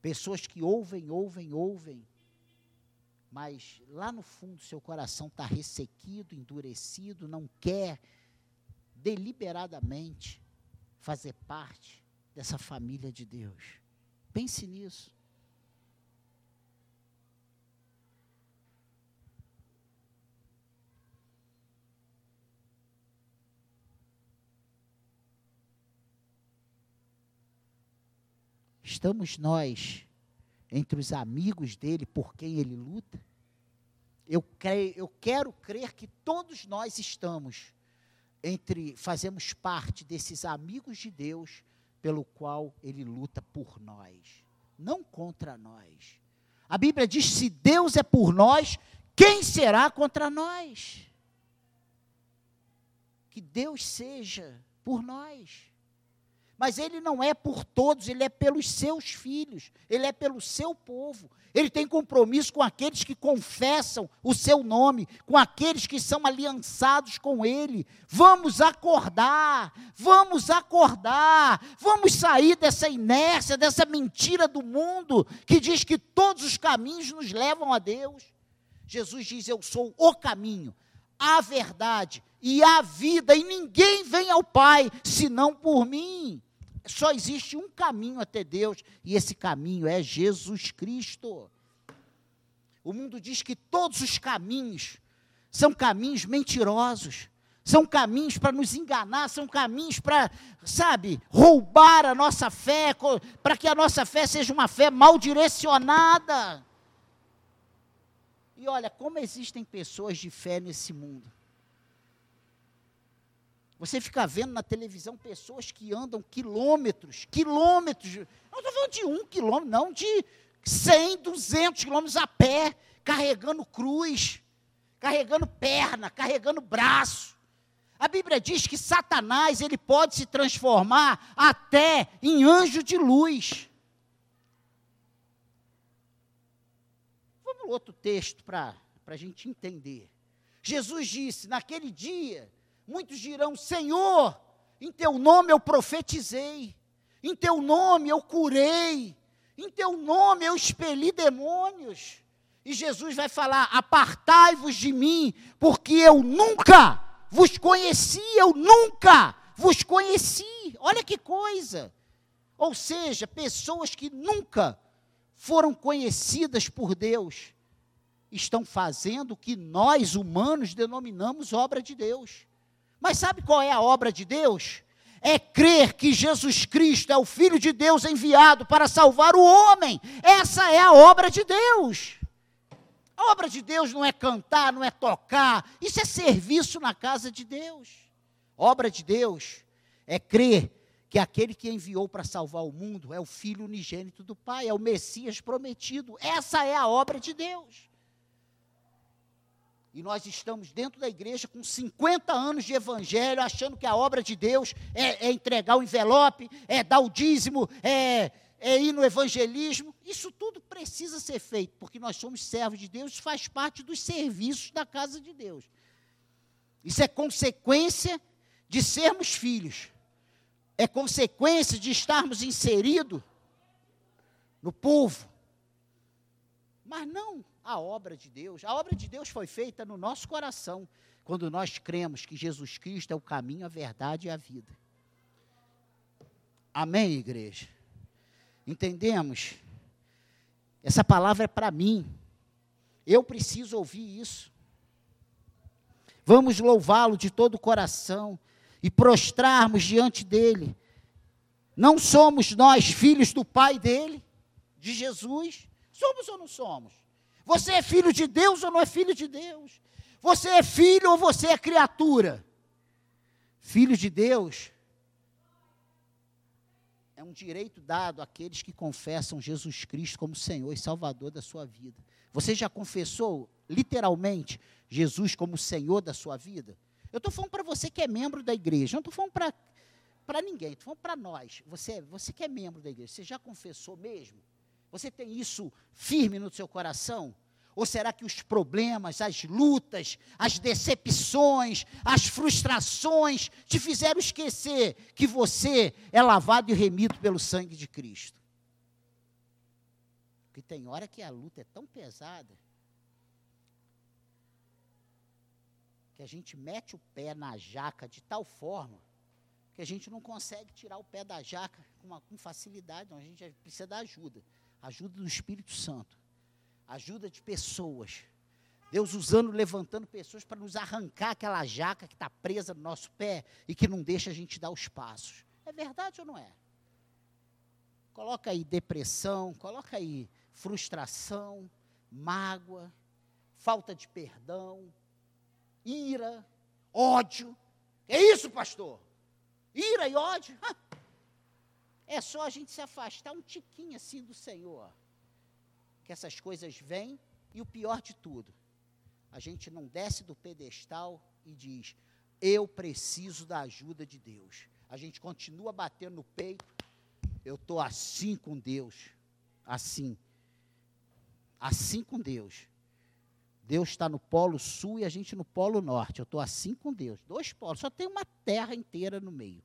Pessoas que ouvem, ouvem, ouvem, mas lá no fundo seu coração está ressequido, endurecido, não quer deliberadamente fazer parte dessa família de Deus. Pense nisso. Estamos nós entre os amigos dele por quem ele luta? Eu, creio, eu quero crer que todos nós estamos entre, fazemos parte desses amigos de Deus pelo qual ele luta por nós, não contra nós. A Bíblia diz: se Deus é por nós, quem será contra nós? Que Deus seja por nós. Mas ele não é por todos, ele é pelos seus filhos, ele é pelo seu povo. Ele tem compromisso com aqueles que confessam o seu nome, com aqueles que são aliançados com ele. Vamos acordar, vamos acordar, vamos sair dessa inércia, dessa mentira do mundo que diz que todos os caminhos nos levam a Deus. Jesus diz: Eu sou o caminho, a verdade e a vida, e ninguém vem ao Pai senão por mim. Só existe um caminho até Deus, e esse caminho é Jesus Cristo. O mundo diz que todos os caminhos são caminhos mentirosos, são caminhos para nos enganar, são caminhos para, sabe, roubar a nossa fé, para que a nossa fé seja uma fé mal direcionada. E olha, como existem pessoas de fé nesse mundo. Você fica vendo na televisão pessoas que andam quilômetros, quilômetros, não estou falando de um quilômetro, não, de 100, 200 quilômetros a pé, carregando cruz, carregando perna, carregando braço. A Bíblia diz que Satanás ele pode se transformar até em anjo de luz. Vamos outro texto para a gente entender. Jesus disse: naquele dia Muitos dirão: Senhor, em teu nome eu profetizei, em teu nome eu curei, em teu nome eu expeli demônios. E Jesus vai falar: Apartai-vos de mim, porque eu nunca vos conheci, eu nunca vos conheci. Olha que coisa. Ou seja, pessoas que nunca foram conhecidas por Deus estão fazendo o que nós humanos denominamos obra de Deus. Mas sabe qual é a obra de Deus? É crer que Jesus Cristo é o Filho de Deus enviado para salvar o homem. Essa é a obra de Deus. A obra de Deus não é cantar, não é tocar, isso é serviço na casa de Deus. Obra de Deus é crer que aquele que enviou para salvar o mundo é o Filho unigênito do Pai, é o Messias prometido. Essa é a obra de Deus. E nós estamos dentro da igreja com 50 anos de evangelho, achando que a obra de Deus é, é entregar o envelope, é dar o dízimo, é, é ir no evangelismo. Isso tudo precisa ser feito, porque nós somos servos de Deus, faz parte dos serviços da casa de Deus. Isso é consequência de sermos filhos, é consequência de estarmos inseridos no povo. Mas não a obra de Deus. A obra de Deus foi feita no nosso coração, quando nós cremos que Jesus Cristo é o caminho, a verdade e a vida. Amém, igreja? Entendemos? Essa palavra é para mim. Eu preciso ouvir isso. Vamos louvá-lo de todo o coração e prostrarmos diante dele. Não somos nós filhos do Pai dele, de Jesus? Somos ou não somos? Você é filho de Deus ou não é filho de Deus? Você é filho ou você é criatura? Filho de Deus é um direito dado àqueles que confessam Jesus Cristo como Senhor e Salvador da sua vida. Você já confessou, literalmente, Jesus como Senhor da sua vida? Eu estou falando para você que é membro da igreja, não estou falando para, ninguém, estou falando para nós. Você, você que é membro da igreja, você já confessou mesmo? Você tem isso firme no seu coração? Ou será que os problemas, as lutas, as decepções, as frustrações te fizeram esquecer que você é lavado e remido pelo sangue de Cristo? Porque tem hora que a luta é tão pesada que a gente mete o pé na jaca de tal forma que a gente não consegue tirar o pé da jaca com, uma, com facilidade, não, a gente precisa da ajuda ajuda do Espírito Santo, ajuda de pessoas. Deus usando, levantando pessoas para nos arrancar aquela jaca que está presa no nosso pé e que não deixa a gente dar os passos. É verdade ou não é? Coloca aí depressão, coloca aí frustração, mágoa, falta de perdão, ira, ódio. É isso, pastor? Ira e ódio? É só a gente se afastar um tiquinho assim do Senhor. Que essas coisas vêm e o pior de tudo, a gente não desce do pedestal e diz: Eu preciso da ajuda de Deus. A gente continua batendo no peito. Eu estou assim com Deus. Assim. Assim com Deus. Deus está no polo sul e a gente no polo norte. Eu estou assim com Deus. Dois polos. Só tem uma terra inteira no meio.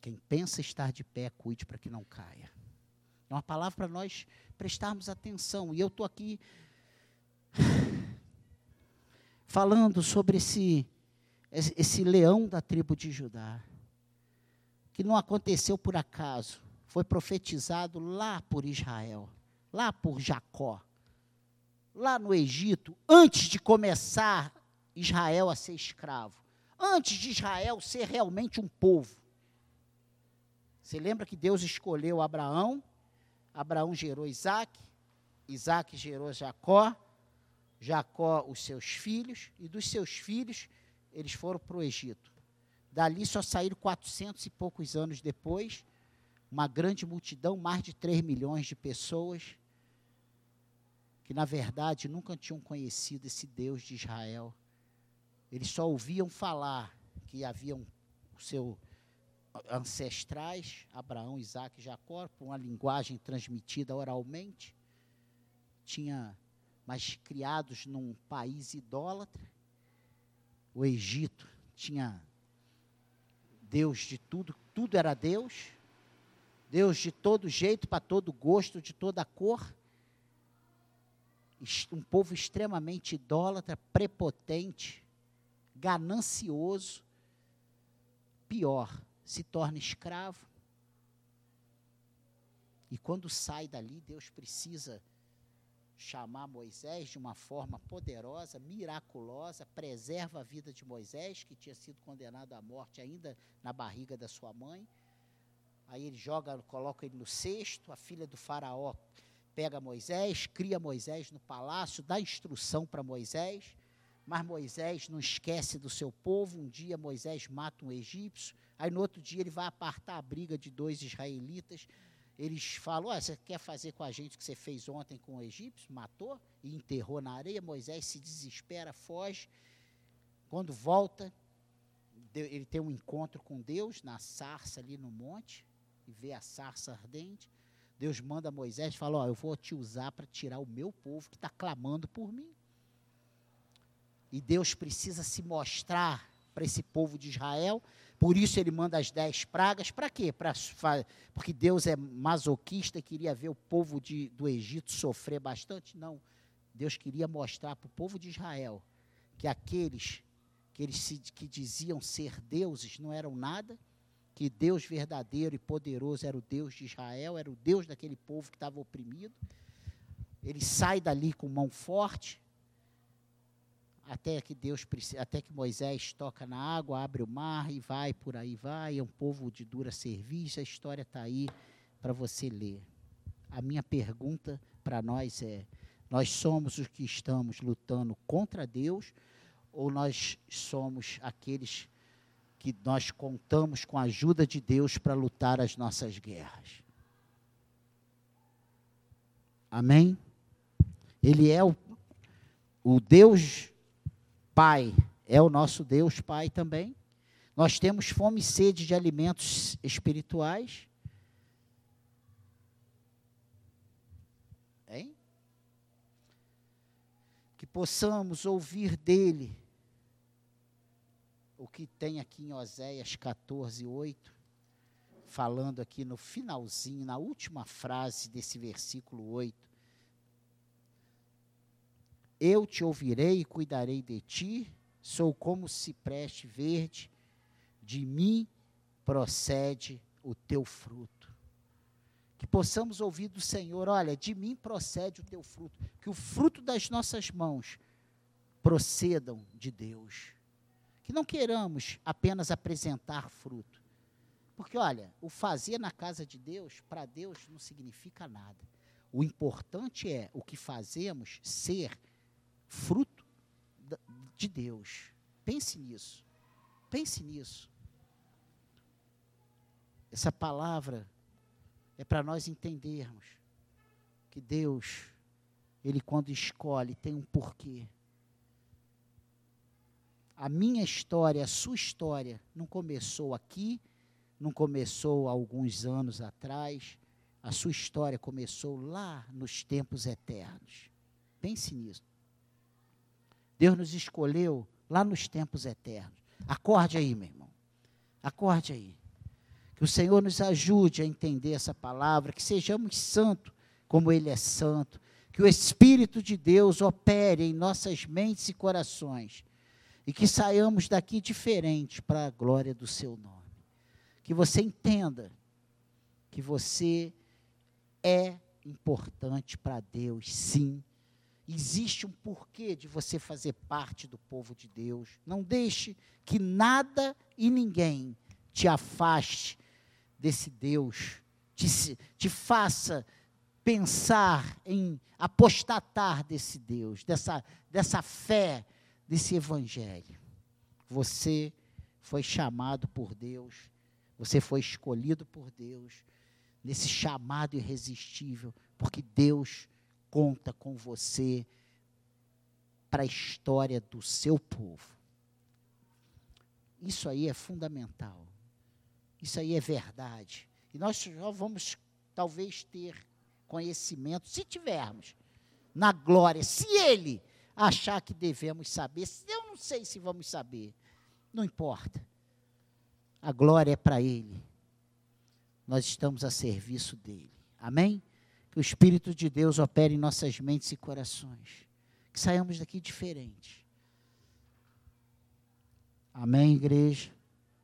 Quem pensa estar de pé, cuide para que não caia. É uma palavra para nós prestarmos atenção. E eu estou aqui falando sobre esse, esse leão da tribo de Judá, que não aconteceu por acaso, foi profetizado lá por Israel, lá por Jacó, lá no Egito, antes de começar Israel a ser escravo, antes de Israel ser realmente um povo. Você lembra que Deus escolheu Abraão? Abraão gerou Isaac, Isaac gerou Jacó, Jacó os seus filhos, e dos seus filhos eles foram para o Egito. Dali só saíram 400 e poucos anos depois, uma grande multidão, mais de 3 milhões de pessoas, que na verdade nunca tinham conhecido esse Deus de Israel. Eles só ouviam falar que havia um, o seu ancestrais, Abraão, Isaac e Jacó, por uma linguagem transmitida oralmente. Tinha, mas criados num país idólatra. O Egito tinha Deus de tudo, tudo era Deus. Deus de todo jeito, para todo gosto, de toda cor. um povo extremamente idólatra, prepotente, ganancioso, pior, se torna escravo. E quando sai dali, Deus precisa chamar Moisés de uma forma poderosa, miraculosa, preserva a vida de Moisés, que tinha sido condenado à morte ainda na barriga da sua mãe. Aí ele joga, coloca ele no cesto, a filha do faraó pega Moisés, cria Moisés no palácio, dá instrução para Moisés, mas Moisés não esquece do seu povo. Um dia Moisés mata um egípcio, aí no outro dia ele vai apartar a briga de dois israelitas eles falam: você quer fazer com a gente o que você fez ontem com o egípcio? Matou e enterrou na areia. Moisés se desespera, foge. Quando volta, ele tem um encontro com Deus na sarça ali no monte e vê a sarça ardente. Deus manda Moisés e fala: Ó, eu vou te usar para tirar o meu povo que está clamando por mim. E Deus precisa se mostrar para esse povo de Israel por isso ele manda as dez pragas. Para quê? Pra, porque Deus é masoquista e queria ver o povo de, do Egito sofrer bastante? Não. Deus queria mostrar para o povo de Israel que aqueles que eles se, que diziam ser deuses não eram nada, que Deus verdadeiro e poderoso era o Deus de Israel, era o Deus daquele povo que estava oprimido. Ele sai dali com mão forte, até que Deus até que Moisés toca na água, abre o mar e vai por aí vai, é um povo de dura serviço, a história está aí para você ler. A minha pergunta para nós é: nós somos os que estamos lutando contra Deus ou nós somos aqueles que nós contamos com a ajuda de Deus para lutar as nossas guerras? Amém? Ele é o, o Deus Pai é o nosso Deus Pai também. Nós temos fome e sede de alimentos espirituais. Hein? Que possamos ouvir dele o que tem aqui em Oséias 14, 8, falando aqui no finalzinho, na última frase desse versículo 8 eu te ouvirei e cuidarei de ti, sou como cipreste verde, de mim procede o teu fruto. Que possamos ouvir do Senhor, olha, de mim procede o teu fruto, que o fruto das nossas mãos procedam de Deus. Que não queiramos apenas apresentar fruto. Porque, olha, o fazer na casa de Deus, para Deus não significa nada. O importante é o que fazemos ser fruto de Deus. Pense nisso. Pense nisso. Essa palavra é para nós entendermos que Deus, Ele quando escolhe, tem um porquê. A minha história, a sua história, não começou aqui, não começou alguns anos atrás. A sua história começou lá nos tempos eternos. Pense nisso. Deus nos escolheu lá nos tempos eternos. Acorde aí, meu irmão. Acorde aí. Que o Senhor nos ajude a entender essa palavra, que sejamos santos como Ele é santo, que o Espírito de Deus opere em nossas mentes e corações, e que saiamos daqui diferente para a glória do Seu nome. Que você entenda que você é importante para Deus, sim, Existe um porquê de você fazer parte do povo de Deus. Não deixe que nada e ninguém te afaste desse Deus, te, te faça pensar em apostatar desse Deus, dessa, dessa fé, desse Evangelho. Você foi chamado por Deus, você foi escolhido por Deus, nesse chamado irresistível, porque Deus conta com você para a história do seu povo. Isso aí é fundamental. Isso aí é verdade. E nós só vamos, talvez, ter conhecimento, se tivermos, na glória, se Ele achar que devemos saber. Eu não sei se vamos saber. Não importa. A glória é para Ele. Nós estamos a serviço dEle. Amém? Que o Espírito de Deus opere em nossas mentes e corações. Que saiamos daqui diferentes. Amém, igreja?